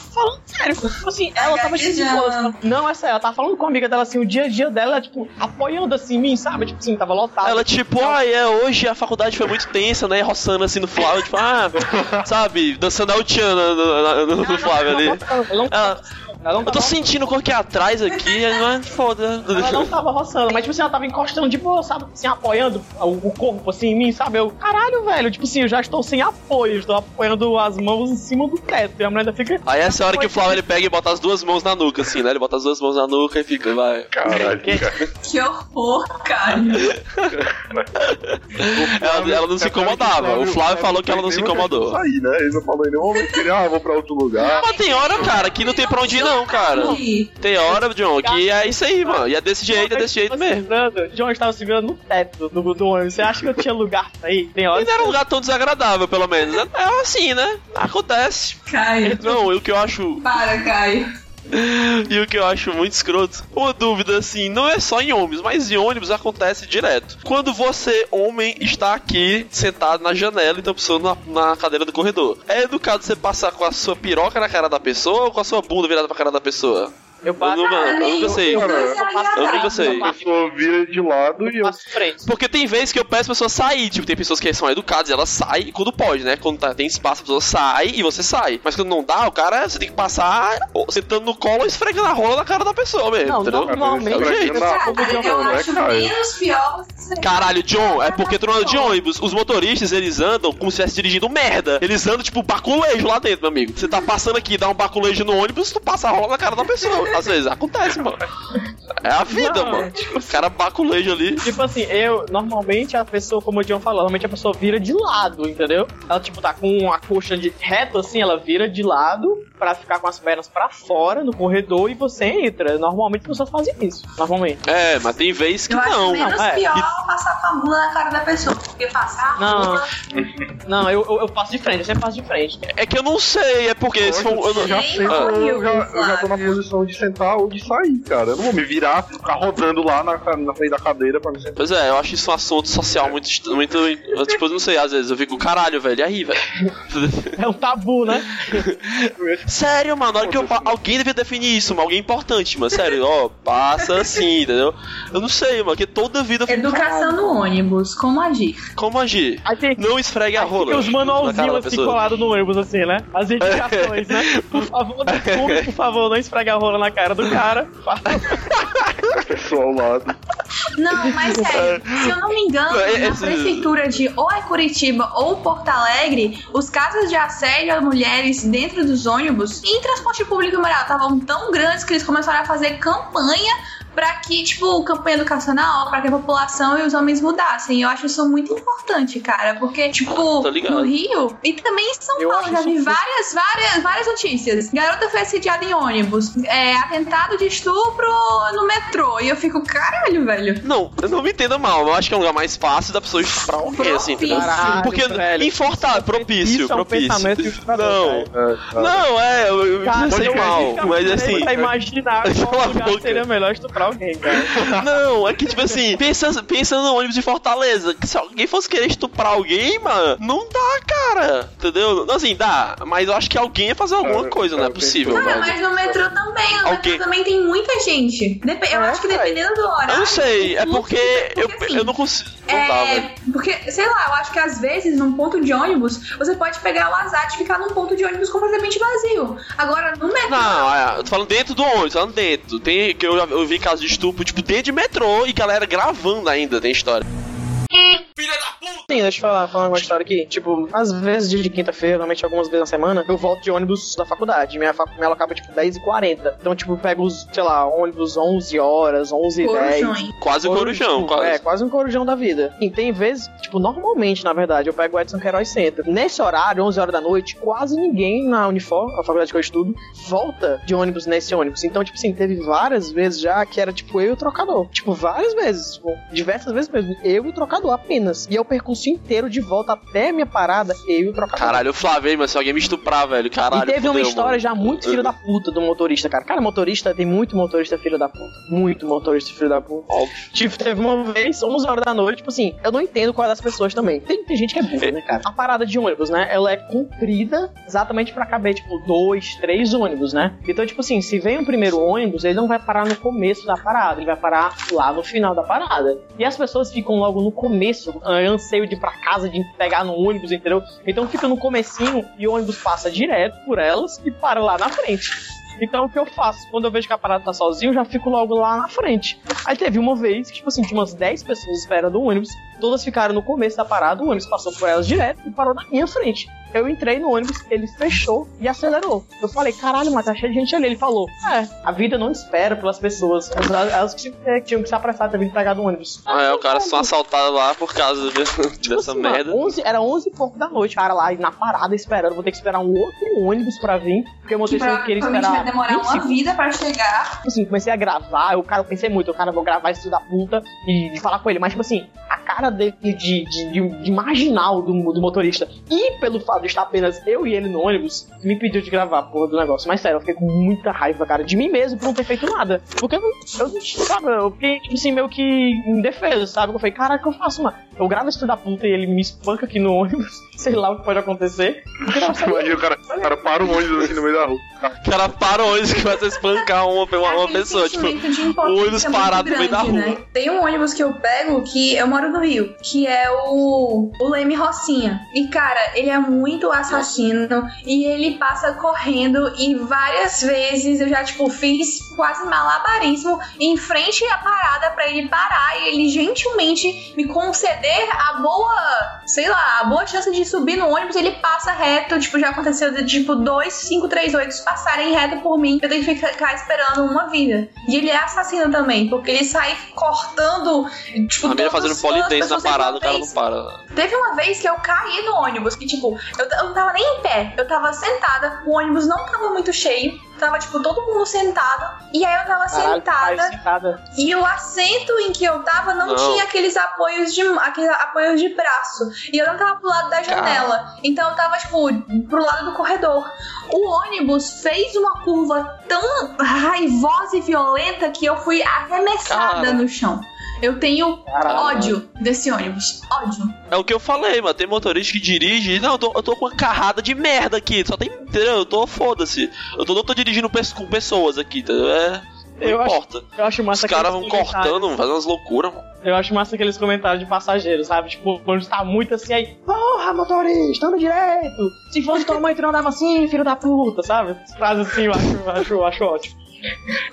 falando sério. Tipo assim, ela tava tipo de boa. Não, é sério, ela tava falando com a amiga dela assim, o dia a dia dela, tipo, apoiando assim em mim, sabe? Tipo assim, tava lotado. Ela, tipo, ah, é, hoje a faculdade foi muito tensa, né? Roçando assim no Flávio, tipo, ah, [LAUGHS] sabe, dançando a Utiana no, no, no Flávio ali. Ela eu tô tava, sentindo o que é atrás aqui, [LAUGHS] mas foda. ela não tava roçando, mas tipo assim, ela tava encostando de boa, sabe? Assim, apoiando o, corpo assim em mim, sabe? Eu, caralho, velho, tipo assim, eu já estou sem apoio, estou apoiando as mãos em cima do teto. E a mulher ainda fica. Aí essa hora que o Flávio ele pega e bota as duas mãos na nuca, assim, né? Ele bota as duas mãos na nuca e fica, vai. Caralho, Que- cara. Que horror, cara. [LAUGHS] Ela, ela não se incomodava. O Flávio falou que ela não se incomodou. Sair, né? Ele não falou em nenhum momento que ele, ah, vou pra outro lugar. Mas tem hora, cara, que não tem pra onde ir, não, cara. Tem hora, John, que é isso aí, mano. E é desse jeito, é desse jeito mesmo. John estava segurando no teto do, do ônibus. Você acha que eu tinha lugar pra ir? Tem E horas. não era um lugar tão desagradável, pelo menos. É é assim, né? Acontece. Caio. Não, e o que eu acho. Para, Caio. [LAUGHS] E o que eu acho muito escroto. Uma dúvida assim, não é só em ônibus, mas em ônibus acontece direto. Quando você, homem, está aqui sentado na janela e tá pessoa na, na cadeira do corredor. É educado você passar com a sua piroca na cara da pessoa ou com a sua bunda virada pra cara da pessoa? Eu Eu, passo. não, eu nunca sei. Eu, Eu nunca sei. A pessoa vira de lado e eu. Porque tem vezes que eu peço a pessoa sair, tipo, tem pessoas que são educadas e elas saem quando pode, né? Quando tá- tem espaço, a pessoa sai e você sai. Mas quando não dá, o cara, você tem que passar sentando no colo ou esfregando a rola na cara da pessoa mesmo, Não, entendeu? normalmente. É o jeito. Na Cara, rua, eu não, né, acho Caio? menos pior Caralho, John, é porque tu não anda de ônibus. Os motoristas, eles andam como se estivesse dirigindo merda. Eles andam tipo baculejo lá dentro, meu amigo. Você tá passando aqui, dá um baculejo no ônibus, tu passa a rola na cara da pessoa. Às vezes acontece, mano. É a vida, Não, mano. é tipo- O cara baculejo ali. Tipo assim, eu, normalmente a pessoa, como o John falou, normalmente a pessoa vira de lado, entendeu? Ela, tipo, tá com a coxa de reto assim, ela vira de lado pra ficar com as pernas pra fora no corredor e você entra. Normalmente as pessoas fazem isso, normalmente. É, mas tem vez que Eu acho não. menos é. pior passar com a bunda na cara da pessoa. Porque passar a Não. bunda. Não, eu, eu, eu passo de frente, eu sempre passo de frente. É que eu não sei, é porque se for. eu já, sei que eu, já, eu já tô na posição de sentar ou de sair, cara. Eu não vou me virar, ficar rodando lá na, na frente da cadeira pra me sentar. Pois é, eu acho isso um assunto social muito. muito eu, tipo, eu não sei, às vezes eu fico, caralho, velho, e aí, velho? É um tabu, né? [LAUGHS] Sério, mano, na hora que eu alguém devia definir isso, mano, alguém importante, mano, sério, ó, passa assim, entendeu? Eu não sei, mano, porque toda vida eu fico, Educação no ônibus, como agir? como agir? Não esfregue a rola. os manualzinhos assim colados no ônibus, assim, né? As indicações, né? [LAUGHS] Por favor, não fume, por favor, não esfregue a rola na cara do cara. Pessoal ao lado. Não, mas sério, se eu não me engano, É, na esse- prefeitura de ou é Curitiba ou Porto Alegre, os casos de assédio a mulheres dentro dos ônibus e em transporte público em geral estavam tão grandes que eles começaram a fazer campanha pra que, tipo, campanha educacional, pra que a população e os homens mudassem. Eu acho isso muito importante, cara, porque, tipo, no Rio e também em São Eu Paulo, já vi várias, várias, várias notícias. Garota foi assediada em ônibus, é, atentado de estupro no metrô. E eu fico, caralho, velho. Não, eu não me entenda mal, eu acho que é um lugar mais fácil da pessoa estuprar alguém, assim? Caralho, Porque velho. Fortaleza, propício, Isso é um propício. não. É, tá. não, é, eu, eu Cara, não sei mal, mas assim. Pra imaginar qual lugar seria melhor estuprar alguém, cara. Não, é que tipo assim, pensa, pensa no ônibus de Fortaleza. Que se alguém fosse querer estuprar alguém, mano, não dá, cara. Entendeu? Assim, dá, mas eu acho que alguém ia fazer alguma Cara, coisa, não é possível, Cara, mas no metrô também, no Alguém- metrô também tem muita gente. Dep- eu É, acho que dependendo do horário. Eu não sei, é porque muito- eu, porque, assim, eu não consigo. Não dá, velho. É, porque, sei lá, eu acho que às vezes num ponto de ônibus você pode pegar o azar de ficar num ponto de ônibus completamente vazio. Agora, no metrô. Não, é, eu tô falando dentro do ônibus, falando dentro. Tem que eu já eu vi de estupro, tipo, dentro de metrô e galera gravando ainda, tem história. Sim, deixa eu falar, falar uma história aqui. Tipo, às vezes, dia de quinta-feira, normalmente algumas vezes na semana, eu volto de ônibus da faculdade. Minha faculdade ela acaba, tipo, 10h40. Então, tipo, eu pego os, sei lá, ônibus 11 horas, 11 h 10 Corujões. Quase o corujão, tipo, quase. É, quase um corujão da vida. E tem vezes, tipo, normalmente, na verdade, eu pego o Edson Queiroz Center. Nesse horário, 11 horas da noite, quase ninguém na Unifor, a faculdade que eu estudo, volta de ônibus nesse ônibus. Então, tipo assim, teve várias vezes já que era, tipo, eu e o trocador. Tipo, várias vezes. Tipo, diversas vezes mesmo. Eu e o trocador apenas. E é o percurso inteiro de volta até a minha parada, eu e o trocador. Caralho, o Flávio, mas se alguém me estuprar, velho, caralho. E teve uma fudeu, história mano. já muito filho da puta do motorista, cara. Cara, motorista, tem muito motorista filho da puta. Muito motorista filho da puta. Óbvio. Tipo, teve uma vez, 11 horas da noite, tipo assim, eu não entendo qual é das pessoas também. Tem, tem gente que é burra, né, cara? A parada de ônibus, né? Ela é comprida exatamente pra caber, tipo, dois, três ônibus, né? Então, tipo assim, se vem o primeiro ônibus, ele não vai parar no começo da parada, ele vai parar lá no final da parada. E as pessoas ficam logo no começo, ah, anseio de ir pra casa, de pegar no ônibus, entendeu? Então fica no comecinho e o ônibus passa direto por elas e para lá na frente. Então o que eu faço? Quando eu vejo que a parada tá sozinho, eu já fico logo lá na frente. Aí teve uma vez que, tipo assim, tinha umas 10 pessoas esperando o ônibus, todas ficaram no começo da parada, o ônibus passou por elas direto e parou na minha frente. Eu entrei no ônibus, ele fechou e acelerou. Eu falei, caralho, mas tá cheio de gente ali. Ele falou, é, a vida não espera pelas pessoas. Elas, tinham- tinham que se apressar pra vir pegar do ônibus. Ah, é, o cara só assaltado lá por causa de- Tipo [LAUGHS] dessa assim, merda. mano, 11, era 11 e pouco da noite, o cara lá na parada esperando. Vou ter que esperar um outro ônibus pra vir, porque o Que motorista não queria esperar. vai demorar 20 uma segundos. vida pra chegar. Tipo assim, comecei a gravar, o cara, eu pensei muito, o cara, vou gravar isso da puta e, falar com ele, mas tipo assim, a cara dele de, de, de, de marginal do, do motorista e pelo fato de estar apenas eu e ele no ônibus, me pediu de gravar a porra do negócio. Mas sério, eu fiquei com muita raiva, cara, de mim mesmo por não ter feito nada. Porque eu, não- eu sabe, eu fiquei, tipo assim, meio que indefeso, sabe? Eu falei, o que eu faço, mano? Eu gravo esse filho da puta e ele me espanca aqui no ônibus, [LAUGHS] sei lá o que pode acontecer. Imagina o cara, o cara para o ônibus assim no meio da rua. O cara para o ônibus que vai espancar uma, uma, uma pessoa, tipo. impotência ônibus muito parado no meio da grande, rua. né? Tem um ônibus que eu pego que eu moro no no Rio, que é o, o Leme Rocinha. E, cara, ele é muito assassino e ele passa correndo e várias vezes eu já, tipo, fiz quase malabarismo em frente à parada pra ele parar e ele gentilmente me conceder a boa, sei lá, a boa chance de subir no ônibus. Ele passa reto, tipo, já aconteceu de, tipo, dois, cinco, três, oito passarem reto por mim. Eu tenho que ficar esperando uma vida. E ele é assassino também, porque ele sai cortando, tipo, fazendo polidense parada, o cara não vez. para. Teve uma vez que eu caí no ônibus, que tipo, eu, eu não tava nem em pé, eu tava sentada, o ônibus não tava muito cheio, tava tipo todo mundo sentado, e aí eu tava Caralho, sentada, sentada. e o assento em que eu tava não, Não. tinha aqueles apoios de aqueles apoios de braço, e eu não tava pro lado da janela, então eu tava tipo pro lado do corredor. O ônibus fez uma curva tão raivosa e violenta que eu fui arremessada Cara. no chão. Eu tenho Caralho. ódio desse ônibus. Ódio. É o que eu falei, mano. Tem motorista que dirige. Não, eu tô, eu tô com uma carrada de merda aqui. Só tem. Entendeu? Eu tô foda-se. Eu tô, não tô dirigindo com pessoas aqui, entendeu? É. Não Eu acho- importa. Eu acho Os massa caras vão cortando, fazendo umas loucuras, mano. Eu acho massa aqueles comentários de passageiros, sabe? Tipo, quando tá muito assim aí, porra, motorista, anda direito! Se fosse tua mãe, tu não andava assim, filho da puta, sabe? Frases assim eu acho, eu acho, eu acho ótimo.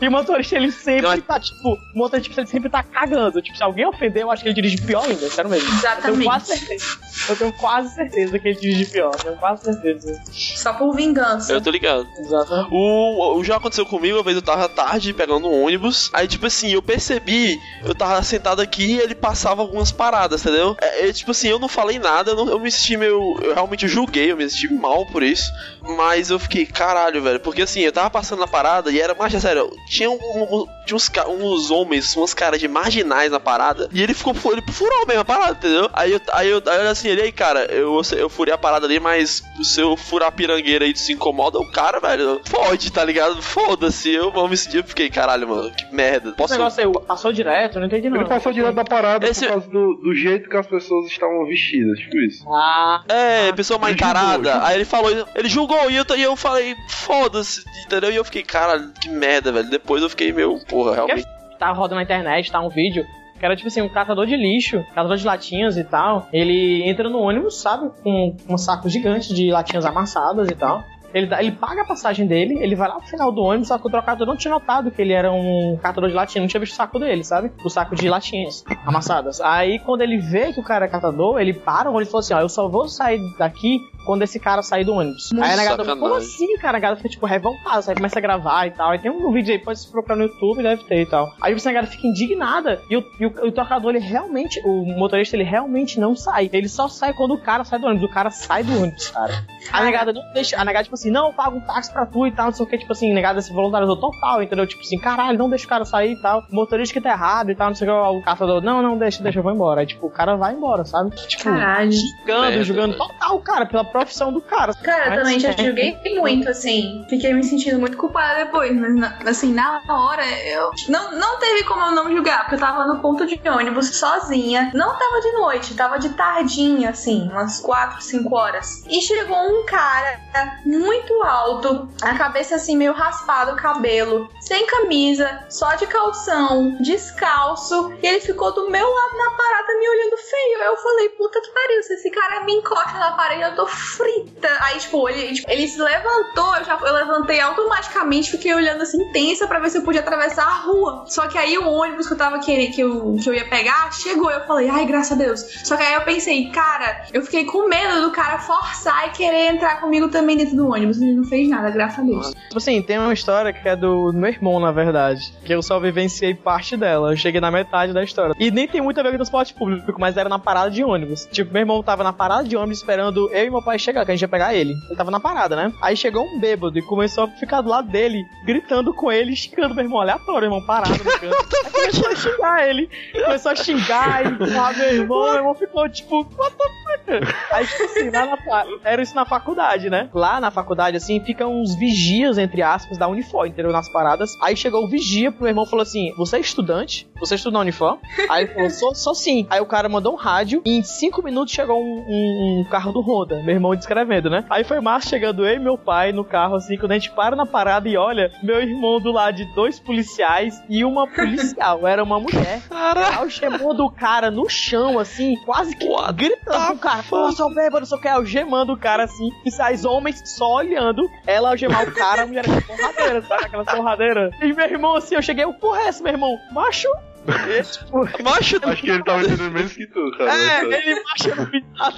E o motorista, ele sempre acho- tá, tipo, o motorista ele sempre tá cagando. Tipo, se alguém ofender, eu acho que ele dirige pior ainda, sério mesmo. Eu tenho Exatamente. quase certeza. Eu tenho quase certeza que ele dirige pior. Eu tenho quase certeza. Só por vingança. Eu tô ligado. Exatamente. O, o já aconteceu comigo, uma vez eu tava tarde pegando um ônibus. Aí, tipo assim, eu percebi, eu tava sentado aqui e ele passava algumas paradas, entendeu? É, é, tipo assim, eu não falei nada, eu, não- eu me senti meio. Eu realmente julguei, eu me senti mal por isso. Mas eu fiquei, caralho, velho. Porque assim, eu tava passando na parada e era, mas é sério, tinha, um, um- tinha uns, uns homens, uns caras de marginais na parada. E ele ficou, ele furou mesmo a parada, entendeu? Aí eu, aí eu, aí eu assim, ele aí, cara, eu, eu furei a parada ali, mas se eu furar a pirangueira aí se incomoda, o cara, velho, pode, tá ligado? Foda-se, eu vou me sentir, eu fiquei, caralho, mano, que merda. Esse Posso. negócio aí, passou direto, eu não entendi não. Ele passou direto da parada Esse- por causa do, do jeito que as pessoas estavam vestidas, tipo isso. Ah, É, pessoa mal Ele julgou, encarada. julgou. Aí ele falou, ele julgou e eu, e eu falei, foda-se, entendeu? E eu fiquei, caralho, que merda, velho. Depois eu fiquei meio, porra, realmente. tá rodando na internet, tá um vídeo. Que era tipo assim, um catador de lixo, catador de latinhas e tal. Ele entra no ônibus, sabe? Com um saco gigante de latinhas amassadas e tal. Ele, ele paga a passagem dele, ele vai lá pro final do ônibus, só que o trocador não tinha notado que ele era um catador de latinha, não tinha visto o saco dele, sabe? O saco de latinhas amassadas. Aí quando ele vê que o cara é catador, ele para o ônibus e fala assim: Ó, eu só vou sair daqui quando esse cara sair do ônibus. Aí a negada como assim, cara? A negada fica tipo revoltada, aí começa a gravar e tal. Aí tem um vídeo aí, pode se procurar no YouTube, deve ter e tal. Aí você a negada fica indignada. E o, e o, o trocador, ele realmente, o motorista, ele realmente não sai. Ele só sai quando o cara sai do ônibus. O cara sai do ônibus, cara. A negada não deixa. A negada, tipo assim, não, eu pago um táxi pra tu e tal, não sei o que, tipo assim, a negada se voluntarizou total, entendeu? Tipo assim, caralho, não deixa o cara sair e tal. O motorista que tá errado e tal, não sei o que, o caçador, não, não, deixa, deixa, eu vou embora. Aí, tipo, o cara vai embora, sabe? Tipo, Caralho. julgando, Merda, julgando velho. total cara, pela profissão do cara. Cara, eu Mas também já é. julguei muito, assim. Fiquei me sentindo muito culpada depois, mas na- assim, na hora eu. Não, não teve como eu não julgar, porque eu tava no ponto de ônibus sozinha. Não tava de noite, tava de tardinha, assim, umas 4, 5 horas. E chegou um cara muito alto, a cabeça assim, meio raspado, o cabelo, sem camisa, só de calção, descalço. E ele ficou do meu lado na parada me olhando feio. Eu falei, puta que pariu, se esse cara me encosta na parede, eu tô frita. Aí, tipo, ele, tipo, ele se levantou, eu já eu levantei automaticamente, fiquei olhando assim, tensa pra ver se eu podia atravessar a rua. Só que aí o ônibus que eu tava querendo, que eu, que eu ia pegar, chegou. Eu falei, ai, graças a Deus. Só que aí eu pensei, cara, eu fiquei com medo do cara forçar e querer entrar comigo também dentro do ônibus. Ele não fez nada, graças a Deus. Tipo assim, tem uma história que é do meu irmão, na verdade. Que eu só vivenciei parte dela. Eu cheguei na metade da história. E nem tem muito a ver com transporte público, mas era na parada de ônibus. Tipo, meu irmão tava na parada de ônibus esperando eu e meu pai chegar, que a gente ia pegar ele. Ele tava na parada, né? Aí chegou um bêbado e começou a ficar do lado dele, gritando com ele, xingando meu irmão aleatório, meu irmão parado no canto. [LAUGHS] Aí começou a xingar ele. Começou a xingar e falar meu irmão. Meu irmão ficou tipo, what the fuck? Aí, tipo assim, lá na, era isso na faculdade, né? Lá na faculdade, assim, ficam uns vigias, entre aspas, da Unifor, entendeu? Nas paradas. Aí chegou o vigia pro meu irmão e falou assim: Você é estudante? Você estuda na Unifor? Aí ele falou: Sou, sou sim. Aí o cara mandou um rádio e em cinco minutos chegou um, um- um carro do Honda, meu irmão descrevendo, né? Aí foi massa chegando eu e meu pai no carro, assim, quando a gente para na parada e olha, meu irmão do lado de dois policiais e uma policial. Era uma mulher. Cara, Algemando o cara no chão, assim, quase que What gritando o cara. Pô, seu bêbado, o que, algemando o cara, assim. E sai homens só olhando ela algemar o cara, a mulher com porradeira, sabe? Aquela porradeira. E meu irmão, assim, eu cheguei, o porra é esse, meu irmão? Macho? E, tipo, macho, Acho que ele tava entendendo menos que tu, cara. é, eu, ele macho no pitado.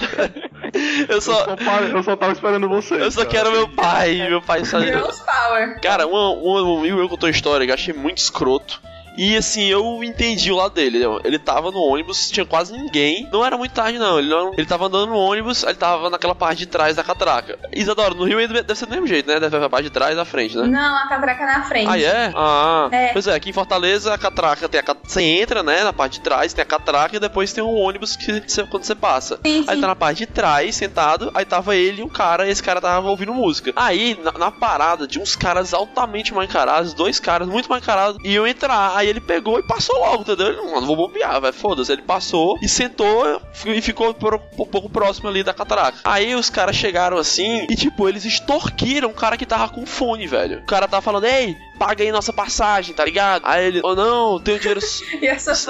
eu só. só, pa- eu só tava esperando você. Eu só cara. quero meu pai, meu pai sabe. Girls Power. Cara, um, um amigo meu contou uma história que eu achei muito escroto. E assim, eu entendi o lado dele. Ele tava no ônibus, tinha quase ninguém. Não era muito tarde, não. Ele, não, ele tava andando no ônibus, ele tava naquela parte de trás da catraca. Isadora, no Rio deve ser do mesmo jeito, né? Deve ser a parte de trás da frente, né? Não, a catraca na frente. Ah, é? Ah, É. pois é, aqui em Fortaleza a catraca tem a. Você entra, né, na parte de trás, tem a catraca e depois tem um ônibus que você, quando você passa. Sim, Aí sim. tá na parte de trás, sentado, aí tava ele e um cara, e esse cara tava ouvindo música. Aí, na, na parada de uns caras altamente mal encarados, dois caras muito mal encarados, iam entrar. Aí ele pegou e passou logo, entendeu? Ele, não, não vou bobear, velho, foda-se. Ele passou e sentou e ficou um pouco próximo ali da catraca. Aí os caras chegaram assim e, tipo, eles extorquiram o cara que tava com fone, velho. O cara tava falando, ei, paga aí nossa passagem, tá ligado? Aí ele, oh não, tenho dinheiro. [LAUGHS] E essa. [LAUGHS]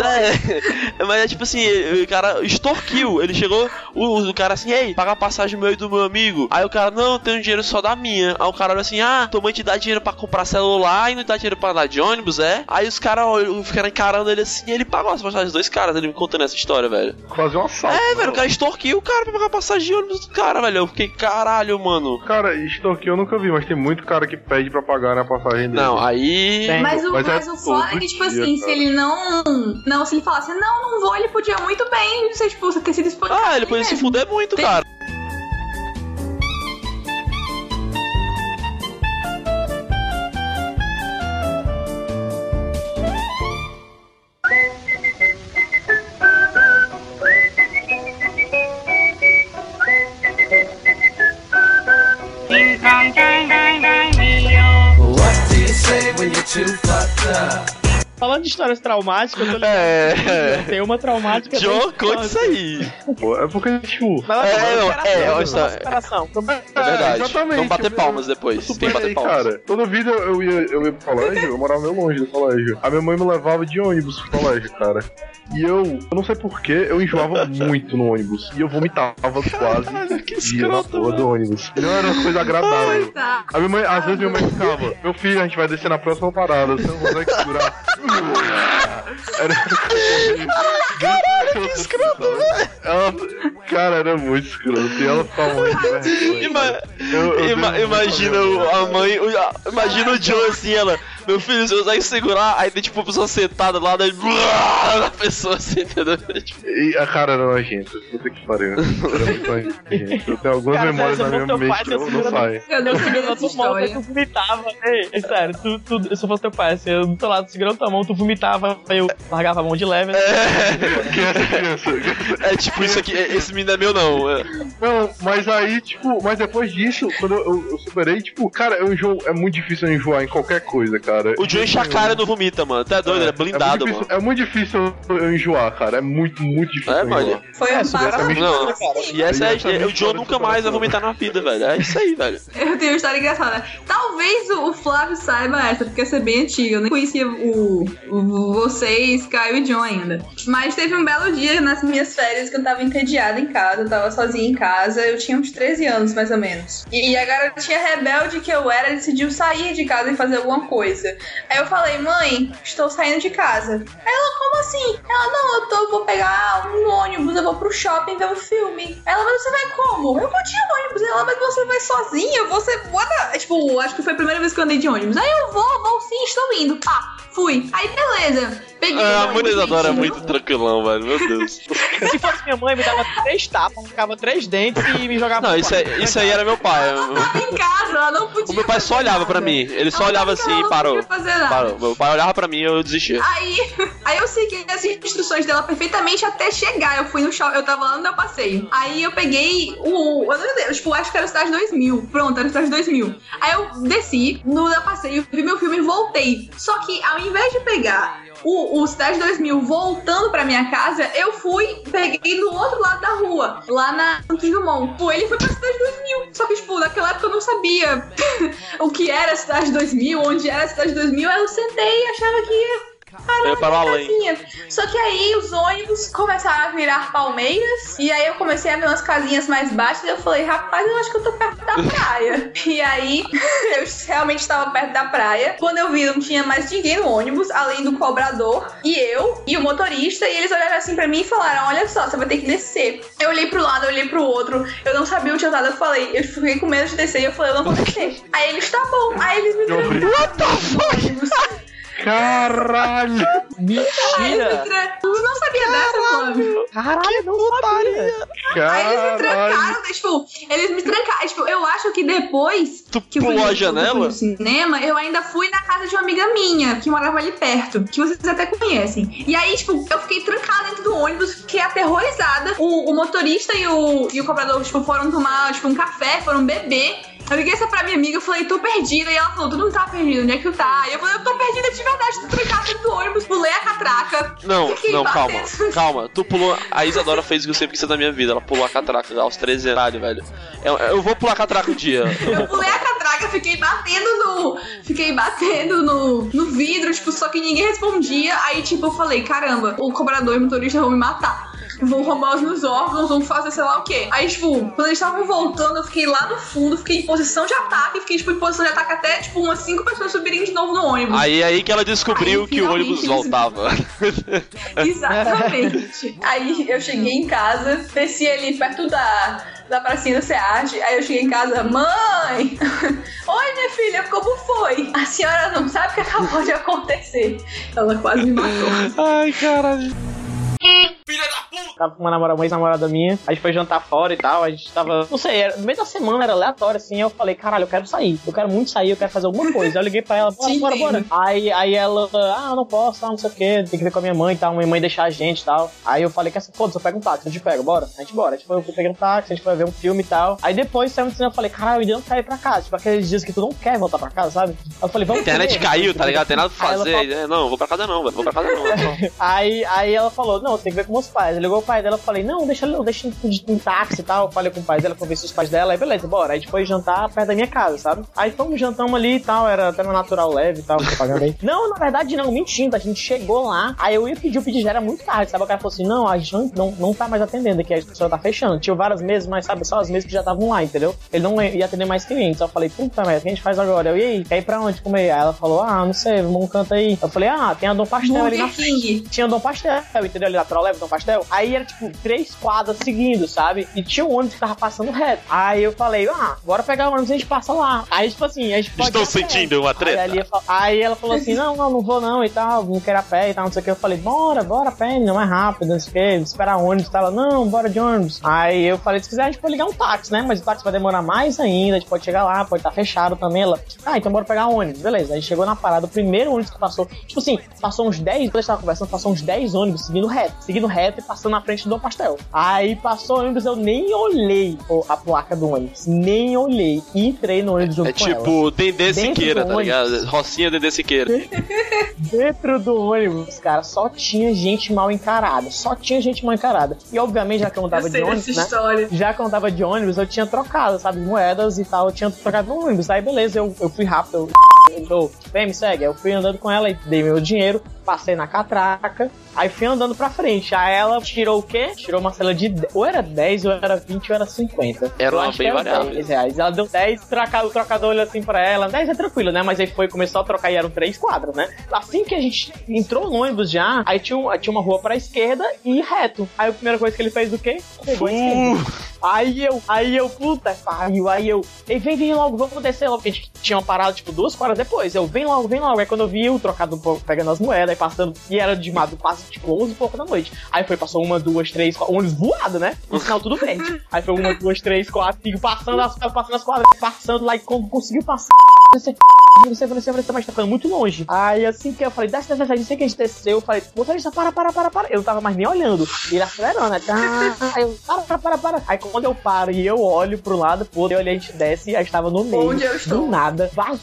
É, mas é tipo assim, o cara extorquiu. Ele chegou, o, o cara assim, ei, paga a passagem meu e do meu amigo. Aí o cara, não, tenho dinheiro só da minha. Aí o cara olha assim, ah, tua mãe te dá dinheiro pra comprar celular e não te dá dinheiro pra andar de ônibus, é? Aí os caras olham- ficaram encarando ele assim, e ele pagou as passagens dos dois caras, ele me contando essa história, velho. Fazer um assalto. É, né, velho, o cara extorquiu o cara pra pagar a passagem de ônibus do cara, velho. Eu fiquei, caralho, mano. Cara, extorquir eu nunca vi, mas tem muito cara que pede pra pagar na passagem dele. Não, aí. Tem. Mas o, Mas mas é o foda é que, tipo dia, assim, se cara. ele não. Não, se ele falasse, não, não vou, ele podia muito bem ser, tipo, ter sido espancado. Ah, ele podia se mesmo. fuder muito, cara. when you're too fucked up. Falando de histórias traumáticas, eu tô ligado. É. Tem uma traumática. John, bem conte isso aí. Pô, é porque, tipo. Mas É, é, é uma superação. É verdade. exatamente. Vamos bater palmas depois. Tem que bater palmas. cara. Toda vida eu ia, eu ia pro colégio, eu morava meio longe do colégio. A minha mãe me levava de ônibus pro colégio, cara. E eu, eu não sei porquê, eu enjoava muito no ônibus. E eu vomitava [LAUGHS] quase que dia na escroto, porra do ônibus. Não era uma coisa agradável. Tá. A minha mãe, às vezes minha mãe ficava, meu filho, a gente vai descer na próxima parada, você não consegue segurar. [LAUGHS] Era... Cara, que escroto, velho! Ela... Cara, era muito escroto. E ela vergonha. Ima- ima- imagina a mãe, imagina o John assim, ela, meu filho, você consegue segurar, aí tem tipo a pessoa sentada lá, daí [LAUGHS] a pessoa assim, entendeu? Tipo, E a cara era nojenta. Puta que pariu. Era muito. Eu tenho algumas Cara, memórias na eu minha mente que você não, saem. Eu não Eu sabia segurando a dessa tua mão, tu vomitava. Ei, é sério, tu, tu, se eu fosse teu pai, assim, eu do teu lado segurando tua mão, tu vomitava, aí eu largava a mão de leve. [LAUGHS] Quem é é tipo isso aqui, esse menino é meu não. é. Não, mas aí, tipo, mas depois disso, quando eu, eu- eu superei, tipo, cara, eu enjoo, é muito difícil eu enjoar em qualquer coisa, cara. O John enche a cara e não vomita, mano. Tá doido, ele é blindado, muito mano. difícil, É muito difícil eu enjoar, cara. É muito, muito difícil É, eu mano. enjoar. Foi um superação. passo. Não, e essa é, Essa é o John nunca mais vai vomitar na vida, velho. É isso aí, velho. [LAUGHS] Eu tenho uma história engraçada. Talvez o o Flávio saiba essa, porque essa é bem antiga. Eu nem conhecia o, o- vocês, Caio e John ainda. Mas teve um belo dia nas minhas férias que eu tava entediada em casa, eu tava sozinha em casa. Eu tinha uns 13 anos, mais ou menos. E a garotinha rebelde que eu era decidiu sair de casa e fazer alguma coisa. Aí eu falei, mãe, estou saindo de casa. Aí ela, como assim? Ela, não, eu tô, vou pegar um ônibus, eu vou pro shopping ver um filme. Ela, mas você vai como? Eu vou de ônibus. Ela, mas você vai sozinha? Você. The- Tipo, acho que foi a primeira vez que eu andei de ônibus. Aí eu vou, vou sim, estou indo. Pá, fui. Aí beleza. Peguei. Ah, a não, monetadora é gente, muito tranquilão, velho. Meu Deus. [LAUGHS] Se fosse minha mãe, me dava três tapas, ficava três dentes e me jogava Não, isso, é, isso aí era meu pai. Tava em casa, ela não podia. O meu pai só olhava pra nada. mim. Ele só Ela olhava assim e ela parou. Não podia fazer nada. Parou. Meu pai olhava pra mim e eu desistia. Aí, aí eu segui as instruções dela perfeitamente até chegar. Eu fui no shopping, eu tava lá no meu passeio. Aí eu peguei o. Eu não tipo, acho que era o Cidade 2000. Pronto, era o Cidade 2000. Aí eu desci no meu passeio, vi meu filme e voltei. Só que ao invés de pegar o, Cidade 2000 voltando pra minha casa, eu fui, peguei no outro lado da rua, lá na Santos Dumont. Pô, ele foi pra Cidade 2000. Só que, tipo, naquela época eu não sabia [LAUGHS] o que era a Cidade 2000, onde era a Cidade 2000. Aí eu sentei e achava que para o além. casinha. Só que aí os ônibus começaram a virar palmeiras. E aí eu comecei a ver umas casinhas mais baixas. E eu falei, rapaz, eu acho que eu tô perto da praia. [LAUGHS] e aí [LAUGHS] eu realmente estava perto da praia. Quando eu vi, não tinha mais ninguém no ônibus, além do cobrador. E eu e o motorista. E eles olharam assim pra mim e falaram: Olha só, você vai ter que descer. Eu olhei pro lado, eu olhei pro outro. Eu não sabia o que eu tava. Eu falei, eu fiquei com medo de descer. E eu falei, eu não vou descer. aí eles, tá bom. Aí eles me deram What the fuck? [LAUGHS] Caralho! Aí eles me tra- Tu não sabia dessa, Flávio? Caralho, não sabia. Aí eles me Caralho! trancaram, né, tipo, eles me trancaram. Tipo, eu acho que depois Tu que eu fui pulou no- a janela? que no cinema, eu ainda fui na casa de uma amiga minha, que morava ali perto, que vocês até conhecem. E aí, tipo, eu fiquei trancada dentro do ônibus, fiquei aterrorizada. O, o motorista e o, e o cobrador, tipo, foram tomar, tipo, um café, foram beber. Eu liguei essa pra minha amiga, eu falei, tô perdida. E ela falou, tu não tá perdida, onde é que tu tá? E eu falei, eu tô perdida de verdade, tô trancada dentro do ônibus, pulei a catraca. Não, não, calma, batendo. [LAUGHS] calma. Tu pulou. A Isadora fez o que eu sempre quis da minha vida. Ela pulou a catraca aos 13 anos, velho. Eu, eu vou pular a catraca um dia. Eu pulei a catraca, fiquei batendo no. Fiquei batendo no, no vidro, tipo, só que ninguém respondia. Aí, tipo, eu falei, caramba, o cobrador e o motorista vão me matar. Vão roubar os meus órgãos, vão fazer sei lá o quê. Aí, tipo, quando eles estavam voltando, eu fiquei lá no fundo, fiquei em posição de ataque, fiquei, tipo, em posição de ataque até, tipo, umas cinco pessoas subirem de novo no ônibus. Aí aí que ela descobriu Aí, que o ônibus voltava. [LAUGHS] Exatamente. Aí eu cheguei em casa, desci ali perto da, da pracinha do SEAD. Aí eu cheguei em casa, mãe! [LAUGHS] Oi, minha filha, como foi? A senhora não sabe o que acabou de acontecer. Ela quase me matou. Ai, caralho. Tava com uma namorada, uma ex-namorada minha. A gente foi jantar fora e tal. A gente tava. Não sei, era, no meio da semana era aleatório, assim. Eu falei, caralho, eu quero sair. Eu quero muito sair, eu quero fazer alguma coisa. Aí eu liguei pra ela, bora, Te bora, bora. Aí, aí ela, ah, eu não posso, tal, não sei o quê. Tem que ver com a minha mãe e tal. Minha mãe deixar a gente e tal. Aí eu falei, que essa foda-se, eu pego um táxi, a gente pega, bora. A gente bora. A gente foi, eu peguei um táxi, a gente foi ver um filme e tal. Aí depois saiu no cinema, eu falei, caralho, eu ainda não quero ir pra casa. Tipo, aqueles dias que tu não quer voltar pra casa, sabe? Aí eu falei, A vamos internet comer. caiu, tá ligado? Tem nada pra fazer. falou- É, Não, vou pra casa não, velho. Vou pra casa não. [LAUGHS] Aí, aí ela falou, não, tem que ver com meus pais. Aí ligou o pai dela, eu falei, não, deixa eu deixa em táxi e tal. Eu falei com o pai dela, conversei os pais dela, aí beleza, bora. Aí foi jantar perto da minha casa, sabe? Aí fomos, jantamos ali e tal, era até no natural leve e tal, [LAUGHS] pagando aí. Não, na verdade não, mentindo, a gente chegou lá, aí eu ia pedir, o pedido já era muito tarde, sabe? O cara falou assim, não, a gente não, não, não tá mais atendendo aqui, a pessoa tá fechando. Tinha várias mesas, mas sabe, só as mesas que já estavam lá, entendeu? Ele não ia atender mais clientes. Aí eu falei, puta merda, o que a gente faz agora? Eu, e aí, quer ir pra onde comer? Aí ela falou, ah, não sei, vamos um canto aí. Eu falei, ah, tem a Dom Pastel ali na Burger King. tinha Dom Pastel, entendeu? Ali lateral leve, Dom Pastel. Aí era tipo três quadras seguindo, sabe? E tinha um ônibus que tava passando reto. Aí eu falei, ah, bora pegar o ônibus e a gente passa lá. Aí, tipo assim, a gente pode. Estou a pé. sentindo uma treta. Aí, fal- aí ela falou assim: não, não, não vou não e tal, não quero a pé e tal, não sei o que. Eu falei, bora, bora a pé, não é rápido, não sei o que, esperar ônibus. Ela, não, bora de ônibus. Aí eu falei, se quiser a gente pode ligar um táxi, né? Mas o táxi vai demorar mais ainda, a gente pode chegar lá, pode estar fechado também. Ela, ah, então bora pegar um ônibus. Beleza, aí chegou na parada, o primeiro ônibus que passou, tipo assim, passou uns 10, depois a gente tava conversando, passou uns 10 ônibus seguindo reto, seguindo reto e passando na frente do Pastel. Aí passou o ônibus, eu nem olhei a placa do ônibus, nem olhei. E entrei no ônibus junto É com ela. tipo Dendê Dentro Siqueira, tá ligado? Rocinha Dendê Siqueira. [LAUGHS] Dentro do ônibus, cara, só tinha gente mal encarada. Só tinha gente mal encarada. E obviamente, já que eu não Eu tava sei de ônibus, né? história. Já que eu não tava de ônibus, eu tinha trocado, sabe, moedas e tal. Eu tinha trocado no ônibus. Aí beleza, eu, eu fui rápido. Eu, vem, me segue. Eu fui andando com ela e dei meu dinheiro, passei na catraca. Aí fui andando pra frente. Aí ela tirou o quê? Tirou uma cela de. Ou era 10, ou era 20, ou era 50. Era uma bem era variável. 10 reais. Ela deu 10, troca- o trocador olhou assim pra ela. 10 é tranquilo, né? Mas aí foi, começou a trocar e eram três quadras, né? Assim que a gente entrou no ônibus já, aí tinha, um- tinha uma rua pra esquerda e reto. Aí a primeira coisa que ele fez o quê? Pegou a esquerda. Aí eu, aí eu, puta pariu, aí eu, ei, vem, vem logo, vamos descer logo, a gente tinha uma parada, tipo, duas quadras depois. Eu, vem logo, vem logo. Aí quando eu vi o trocado pegando as moedas, aí passando, e era de madrugada, passa tipo 11 e pouco da noite. Aí foi, passou uma, duas, três, quatro, ônibus voado, né? No sinal tudo verde. Aí foi uma, duas, três, quatro, cinco, passando as, passando as quadras, passando lá e quando conseguiu passar. Você, você, você, você, mas tá ficando muito longe. Aí assim que eu falei, desce, desce, desce, assim que a gente desceu, eu falei, motorista, para, para, para, para. Eu não tava mais nem olhando. E ele acelerando, né? Tá, aí eu, para, para, para, para. Aí quando eu paro e eu olho pro lado, pô, eu olhei, a gente desce e aí estava no meio. Onde eu estou? Do nada, vazio.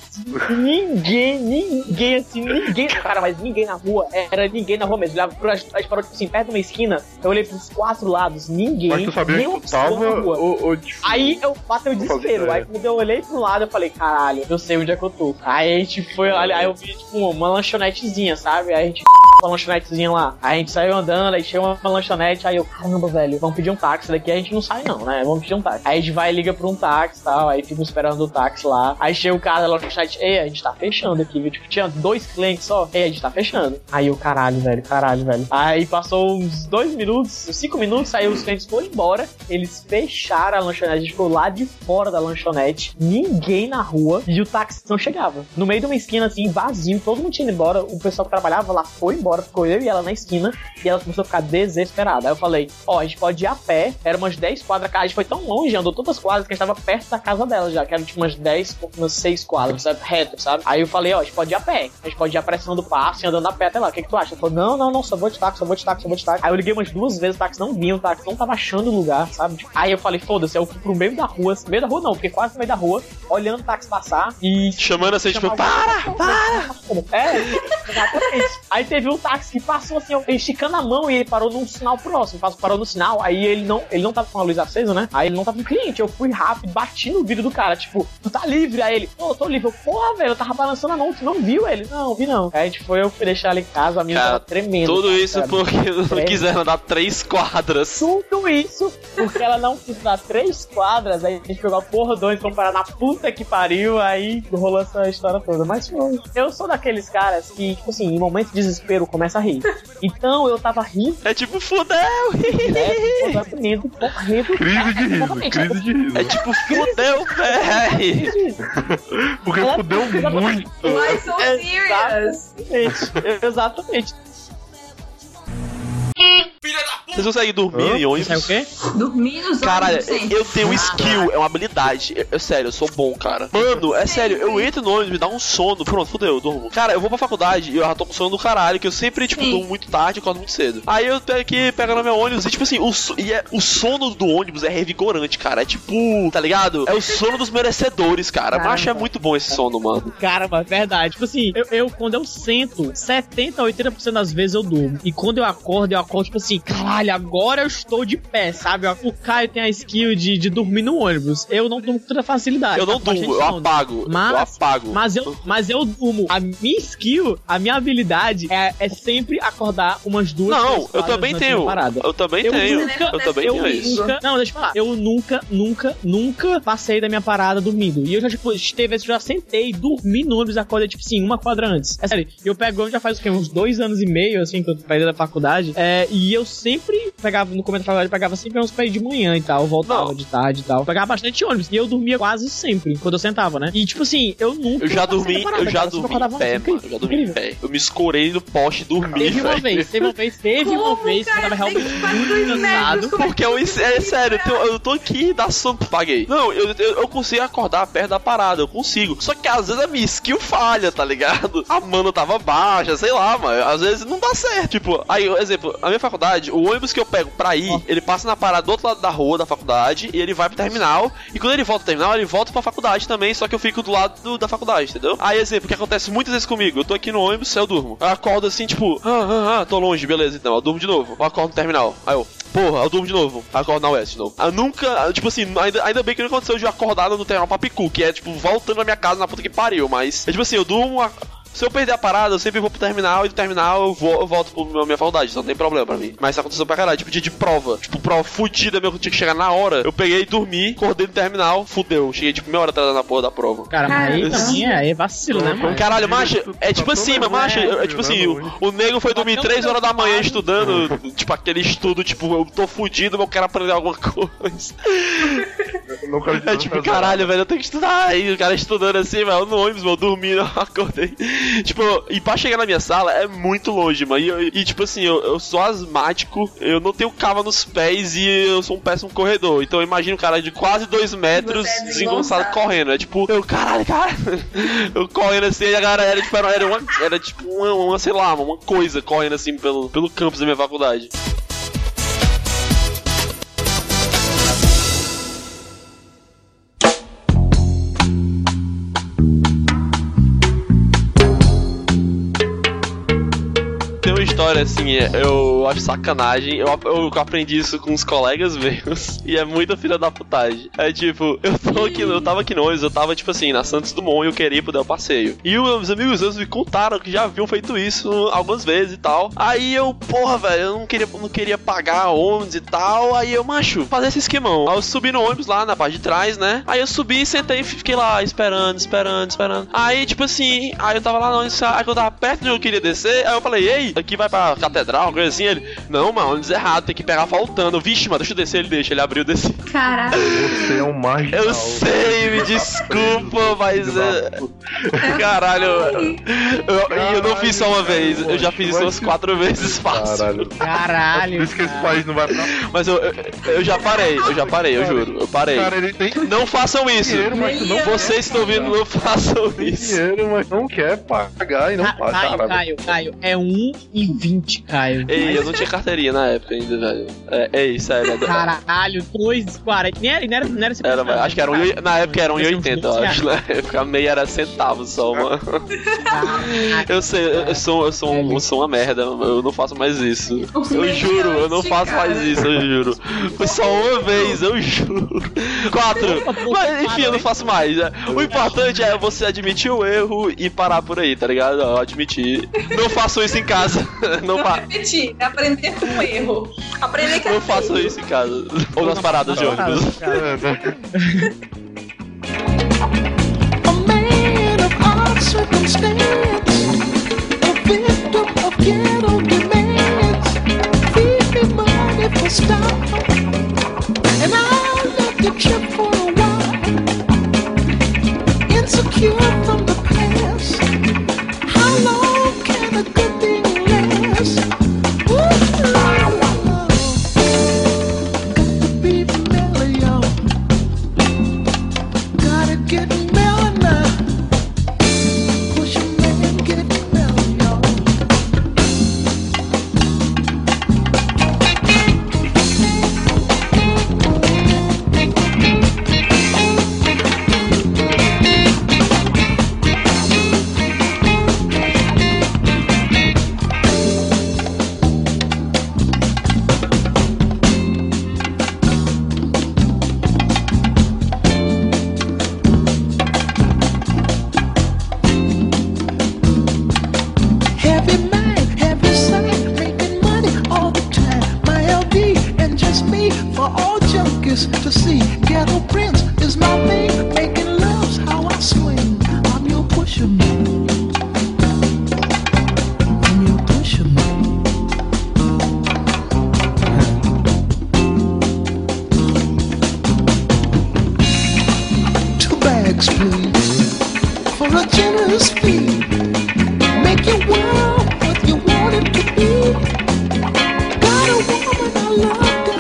Ninguém, ninguém, assim, ninguém. Cara, mas ninguém na rua. Era ninguém na rua mesmo. A gente parou, tipo assim, perto de uma esquina. Eu olhei pros quatro lados, ninguém. Mas tu sabia nem que tu pessoa tava ou, ou tipo, Aí eu bateu o desespero. Aí quando eu olhei pro lado, eu falei, caralho, eu sei onde é que eu tô. Aí a gente foi, aí eu vi, tipo, uma lanchonetezinha, sabe? Aí a gente uma lanchonetezinha lá. Aí a gente saiu andando, aí chegou uma, lanchonete, aí eu, caramba, velho, vamos pedir um táxi daqui, a gente não sai não, né? Vamos pedir um táxi. Aí a gente vai liga pra um táxi e tal, aí fica esperando o táxi lá. Aí chega o cara da lanchonete, ei, a gente tá fechando aqui, viu? Tipo, tinha dois clientes só, ei, a gente tá fechando. Aí eu, caralho, velho, caralho, velho. Aí passou uns dois minutos, cinco minutos, aí os clientes foram embora, eles fecharam a lanchonete, a gente ficou lá de fora da lanchonete, ninguém na rua, e o táxi não chegava. No meio de uma esquina, assim, vazio, todo mundo tinha ido embora, o pessoal que trabalhava lá foi embora, ficou eu e ela na esquina, e ela começou a ficar desesperada. Aí eu falei, ó, a gente pode ir a pé, era umas 10 quadras, a gente foi tão longe, andou todas as quadras, que a gente tava perto da casa dela já, que era tipo umas 10, umas 6 quadras, sabe, reto, sabe? Aí eu falei, ó, a gente pode ir a pé, a gente pode ir apressando o passo e andando a pé até lá, o que que tu acha? Ela falou, não, não, não, só vou de táxi, só vou de táxi, só vou de táxi. Aí eu liguei umas duas vezes, o táxi não vinha, o táxi não tava achando lugar, sabe? Tipo, Aí eu falei, foda-se, eu fui pro meio da rua, meio da rua não, porque quase no meio da rua, olhando o táxi passar e Chamando assim, tipo, Chamava- para, para! é, exatamente. Aí teve um táxi que passou assim, esticando a mão e ele parou num sinal próximo. Parou no sinal, aí ele não, ele não tava com a luz acesa, né? Aí ele não tava com cliente. Eu fui rápido, bati no vidro do cara, tipo, tu tá livre? Aí ele, pô, tô livre. Eu, porra, velho, eu tava balançando a mão, tu não viu ele? Não, vi não. Aí a gente foi, eu fui deixar ele em casa, a minha Cara, tava tremendo. Tudo cara, isso sabe? porque [LAUGHS] não quiseram dar três quadras. Tudo isso porque ela não quis dar três quadras, aí a gente pegou a porra dois, vamos parar na puta que pariu, aí rolou essa história toda. Mas foi. Eu sou daqueles caras que, tipo assim, em momento de desespero começa a rir. Então eu tava rindo, É tipo, fudeu! né? Correndo, correndo. crise de riso, Exatamente. crise de riso. É tipo, fudeu, véi! [LAUGHS] Porque Ela- fudeu muito. Why so serious? Exatamente. Exatamente. Vocês conseguem dormir em ônibus? O quê? Dormir nos Cara, ônibus sempre. eu tenho skill, é uma habilidade. Eu, eu- sério, eu sou bom, cara. Mano, é sério, eu entro no ônibus, me dá um sono. Pronto, fudeu, eu durmo. Cara, eu vou pra faculdade e eu já tô com sono do caralho, que eu sempre, tipo, Sim. durmo muito tarde e acordo muito cedo. Aí eu pego aqui, pego no meu ônibus e, tipo assim, o, so- e é- o sono do ônibus é revigorante, cara. É tipo, tá ligado? É o sono dos merecedores, cara. Caramba. Macho é muito bom esse sono, mano. Caramba, verdade. Tipo assim, eu, eu, quando eu sento, 70, 80% das vezes eu durmo. E quando eu acordo, eu acordo, tipo assim, caralho, agora eu estou de pé, sabe? O Caio tem a skill de, de dormir no ônibus. Eu não durmo com tanta facilidade. Eu não tá durmo, eu apago. Eu Mas, apago. mas, eu, mas eu durmo. A minha skill, a minha habilidade é, é sempre acordar umas duas Não, eu também tenho. parada. Eu também Eu tenho. nunca- Eu também Eu tenho isso. nunca. Não, deixa eu falar. Eu nunca, nunca, nunca passei da minha parada dormindo. E eu já, tipo, teve vezes eu já sentei, dormi no ônibus acordei, tipo assim, uma quadra antes. É sério, eu pego já faz o quê? Uns dois anos e meio, assim, que eu saí da faculdade. É, e eu sempre pegava, no começo da faculdade, eu pegava sempre uns pra ir de manhã e tal, voltava Não. de tarde e tal. Pegava bastante ônibus. E eu dormia quase sempre, quando eu sentava, né? E, tipo assim, eu nunca. Eu já dormi, da parada, eu já cara, dormi em pé, mano. Eu já dormi em pé. Eu me escorei no poste e dormi, Teve uma vez, teve uma vez, teve uma Como, vez que eu cara? tava realmente muito cansado. como Porque eu, é sério, eu tô- eu tô aqui da sono, paguei. Não, eu, eu, eu consigo acordar perto da parada, eu consigo. Só que às vezes a minha skill falha, tá ligado? A mana tava baixa, sei lá, mano. Às vezes não dá certo. Tipo, aí, exemplo, a minha faculdade, o ônibus que eu pego pra ir, ele passa na parada do outro lado da rua da faculdade e ele vai pro terminal. E quando ele volta pro terminal, ele volta pra faculdade também, só que eu fico do lado do- da faculdade, entendeu? Aí, exemplo, o que acontece muitas vezes comigo, eu tô aqui no ônibus, eu durmo. Eu acordo assim, tipo, ah, ah, ah, tô longe, beleza, então, eu durmo de novo. Eu acordo no terminal. Aí eu, porra, eu durmo de novo. Acordo na West de novo. Eu nunca, tipo assim, ainda, ainda bem que não aconteceu de acordar no terminal Papicu, que é, tipo, voltando na minha casa na puta que pariu, mas, é tipo assim, eu durmo. Se eu perder a parada, eu sempre vou pro terminal e do terminal eu, vou, eu volto pro meu- minha faculdade, então não tem problema pra mim. Mas isso aconteceu pra caralho, tipo dia de prova. Tipo, prova fudida meu que eu tinha que chegar na hora. Eu peguei, dormi, acordei no terminal, fudeu. Cheguei tipo meia hora atrás na porra da prova. Cara, mas aí também é, é vacilo, né, mano? Caralho, macho, é tipo assim, mas macho, errado, é, é tipo né, assim, o, o nego foi dormir tão 3 horas da manhã estudando, [LAUGHS] tipo aquele estudo, tipo, eu tô fudido, mas eu quero aprender alguma coisa. É tipo, caralho, velho, eu tenho que estudar. Aí o cara estudando assim, velho, no ônibus, mano, dormindo, [LAUGHS] eu acordei. [LAUGHS] Tipo, e pra chegar na minha sala é muito longe, mano. E, e, tipo assim, eu, eu sou asmático, eu não tenho cava nos pés e eu sou um péssimo corredor. Então imagina um cara de quase dois metros é desengonçado correndo. É tipo, eu, caralho, cara. [LAUGHS] Eu correndo assim, e a galera era tipo, era, uma, era tipo uma, uma, sei lá, uma coisa correndo assim pelo, pelo campus da minha faculdade. História assim, é, eu acho sacanagem. Eu, eu aprendi isso com uns colegas [LAUGHS] meus. E é muita filha da putagem. É tipo, eu tô aqui, eu tava aqui ônibus, eu tava tipo assim, na Santos Dumont e eu queria pro Del Passeio. E os meus amigos meus me contaram que já haviam feito isso algumas vezes e tal. Aí eu, porra, velho, eu não queria, não queria pagar ônibus e tal. Aí eu, macho, fazer esse esquemão. Aí eu subi no ônibus lá na parte de trás, né? Aí eu subi, sentei e fiquei lá esperando, esperando, esperando. Aí, tipo assim, aí eu tava lá no ônibus, aí eu tava perto de onde eu queria descer, aí eu falei, ei, aqui aqui vai pra catedral, coisa assim. Ele, não, mano, eles errado, tem que pegar faltando. Vixe, mano, deixa eu descer, ele deixa. Ele abriu desse desceu. Caraca. Você é um marginal. Eu sei, me tá desculpa, tá mas. É, caralho. Eu, eu, eu, não fiz só uma vez, eu já fiz isso é umas quatro vezes fácil. Caralho. Caralho. Por isso que esse país não vai pra. Mas eu, eu, eu já parei, eu já parei, eu juro. Eu parei. Cara, ele tem... Não façam isso. Dinheiro, mas não Vocês estão ouvindo, não façam isso. Dinheiro, mas não quer pagar e não paga. Caio, Caio, Caio, é um 120, Caio. Ei, Mas... eu não tinha carteirinha na época ainda, velho. É, é isso, é verdade. Caralho, 2,40. Nem era, nem era, não era, era mas, Acho que era um, na época era 1,80, eu acho. Na época a meia era centavo só, mano. eu sei, eu sou, eu sou, um, eu sou uma merda, eu não faço mais isso. [LAUGHS] Eu juro, eu não faço mais isso, eu juro. Foi só uma vez, eu juro. Quatro. Mas enfim, eu não faço mais. Né? O importante é você admitir o erro e parar por aí, tá ligado? Eu admitir. Não faço isso em casa. Não, [LAUGHS] Não fa repetir, é aprender com o erro. Aprender que é não façam isso em casa. Ou nas paradas de ônibus. [LAUGHS]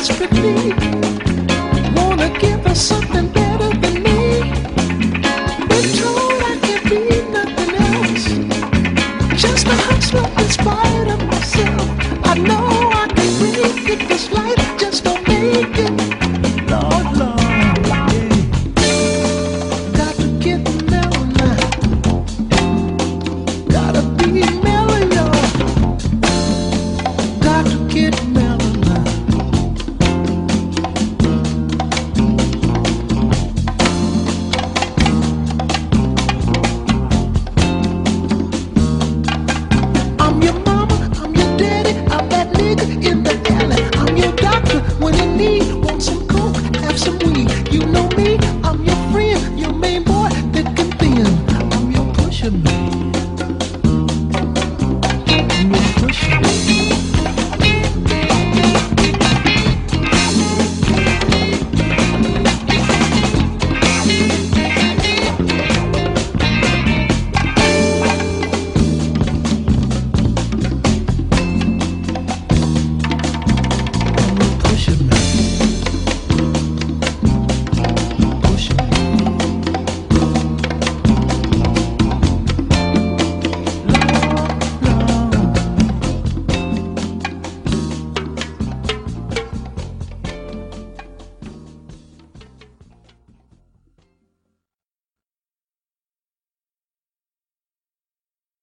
desperately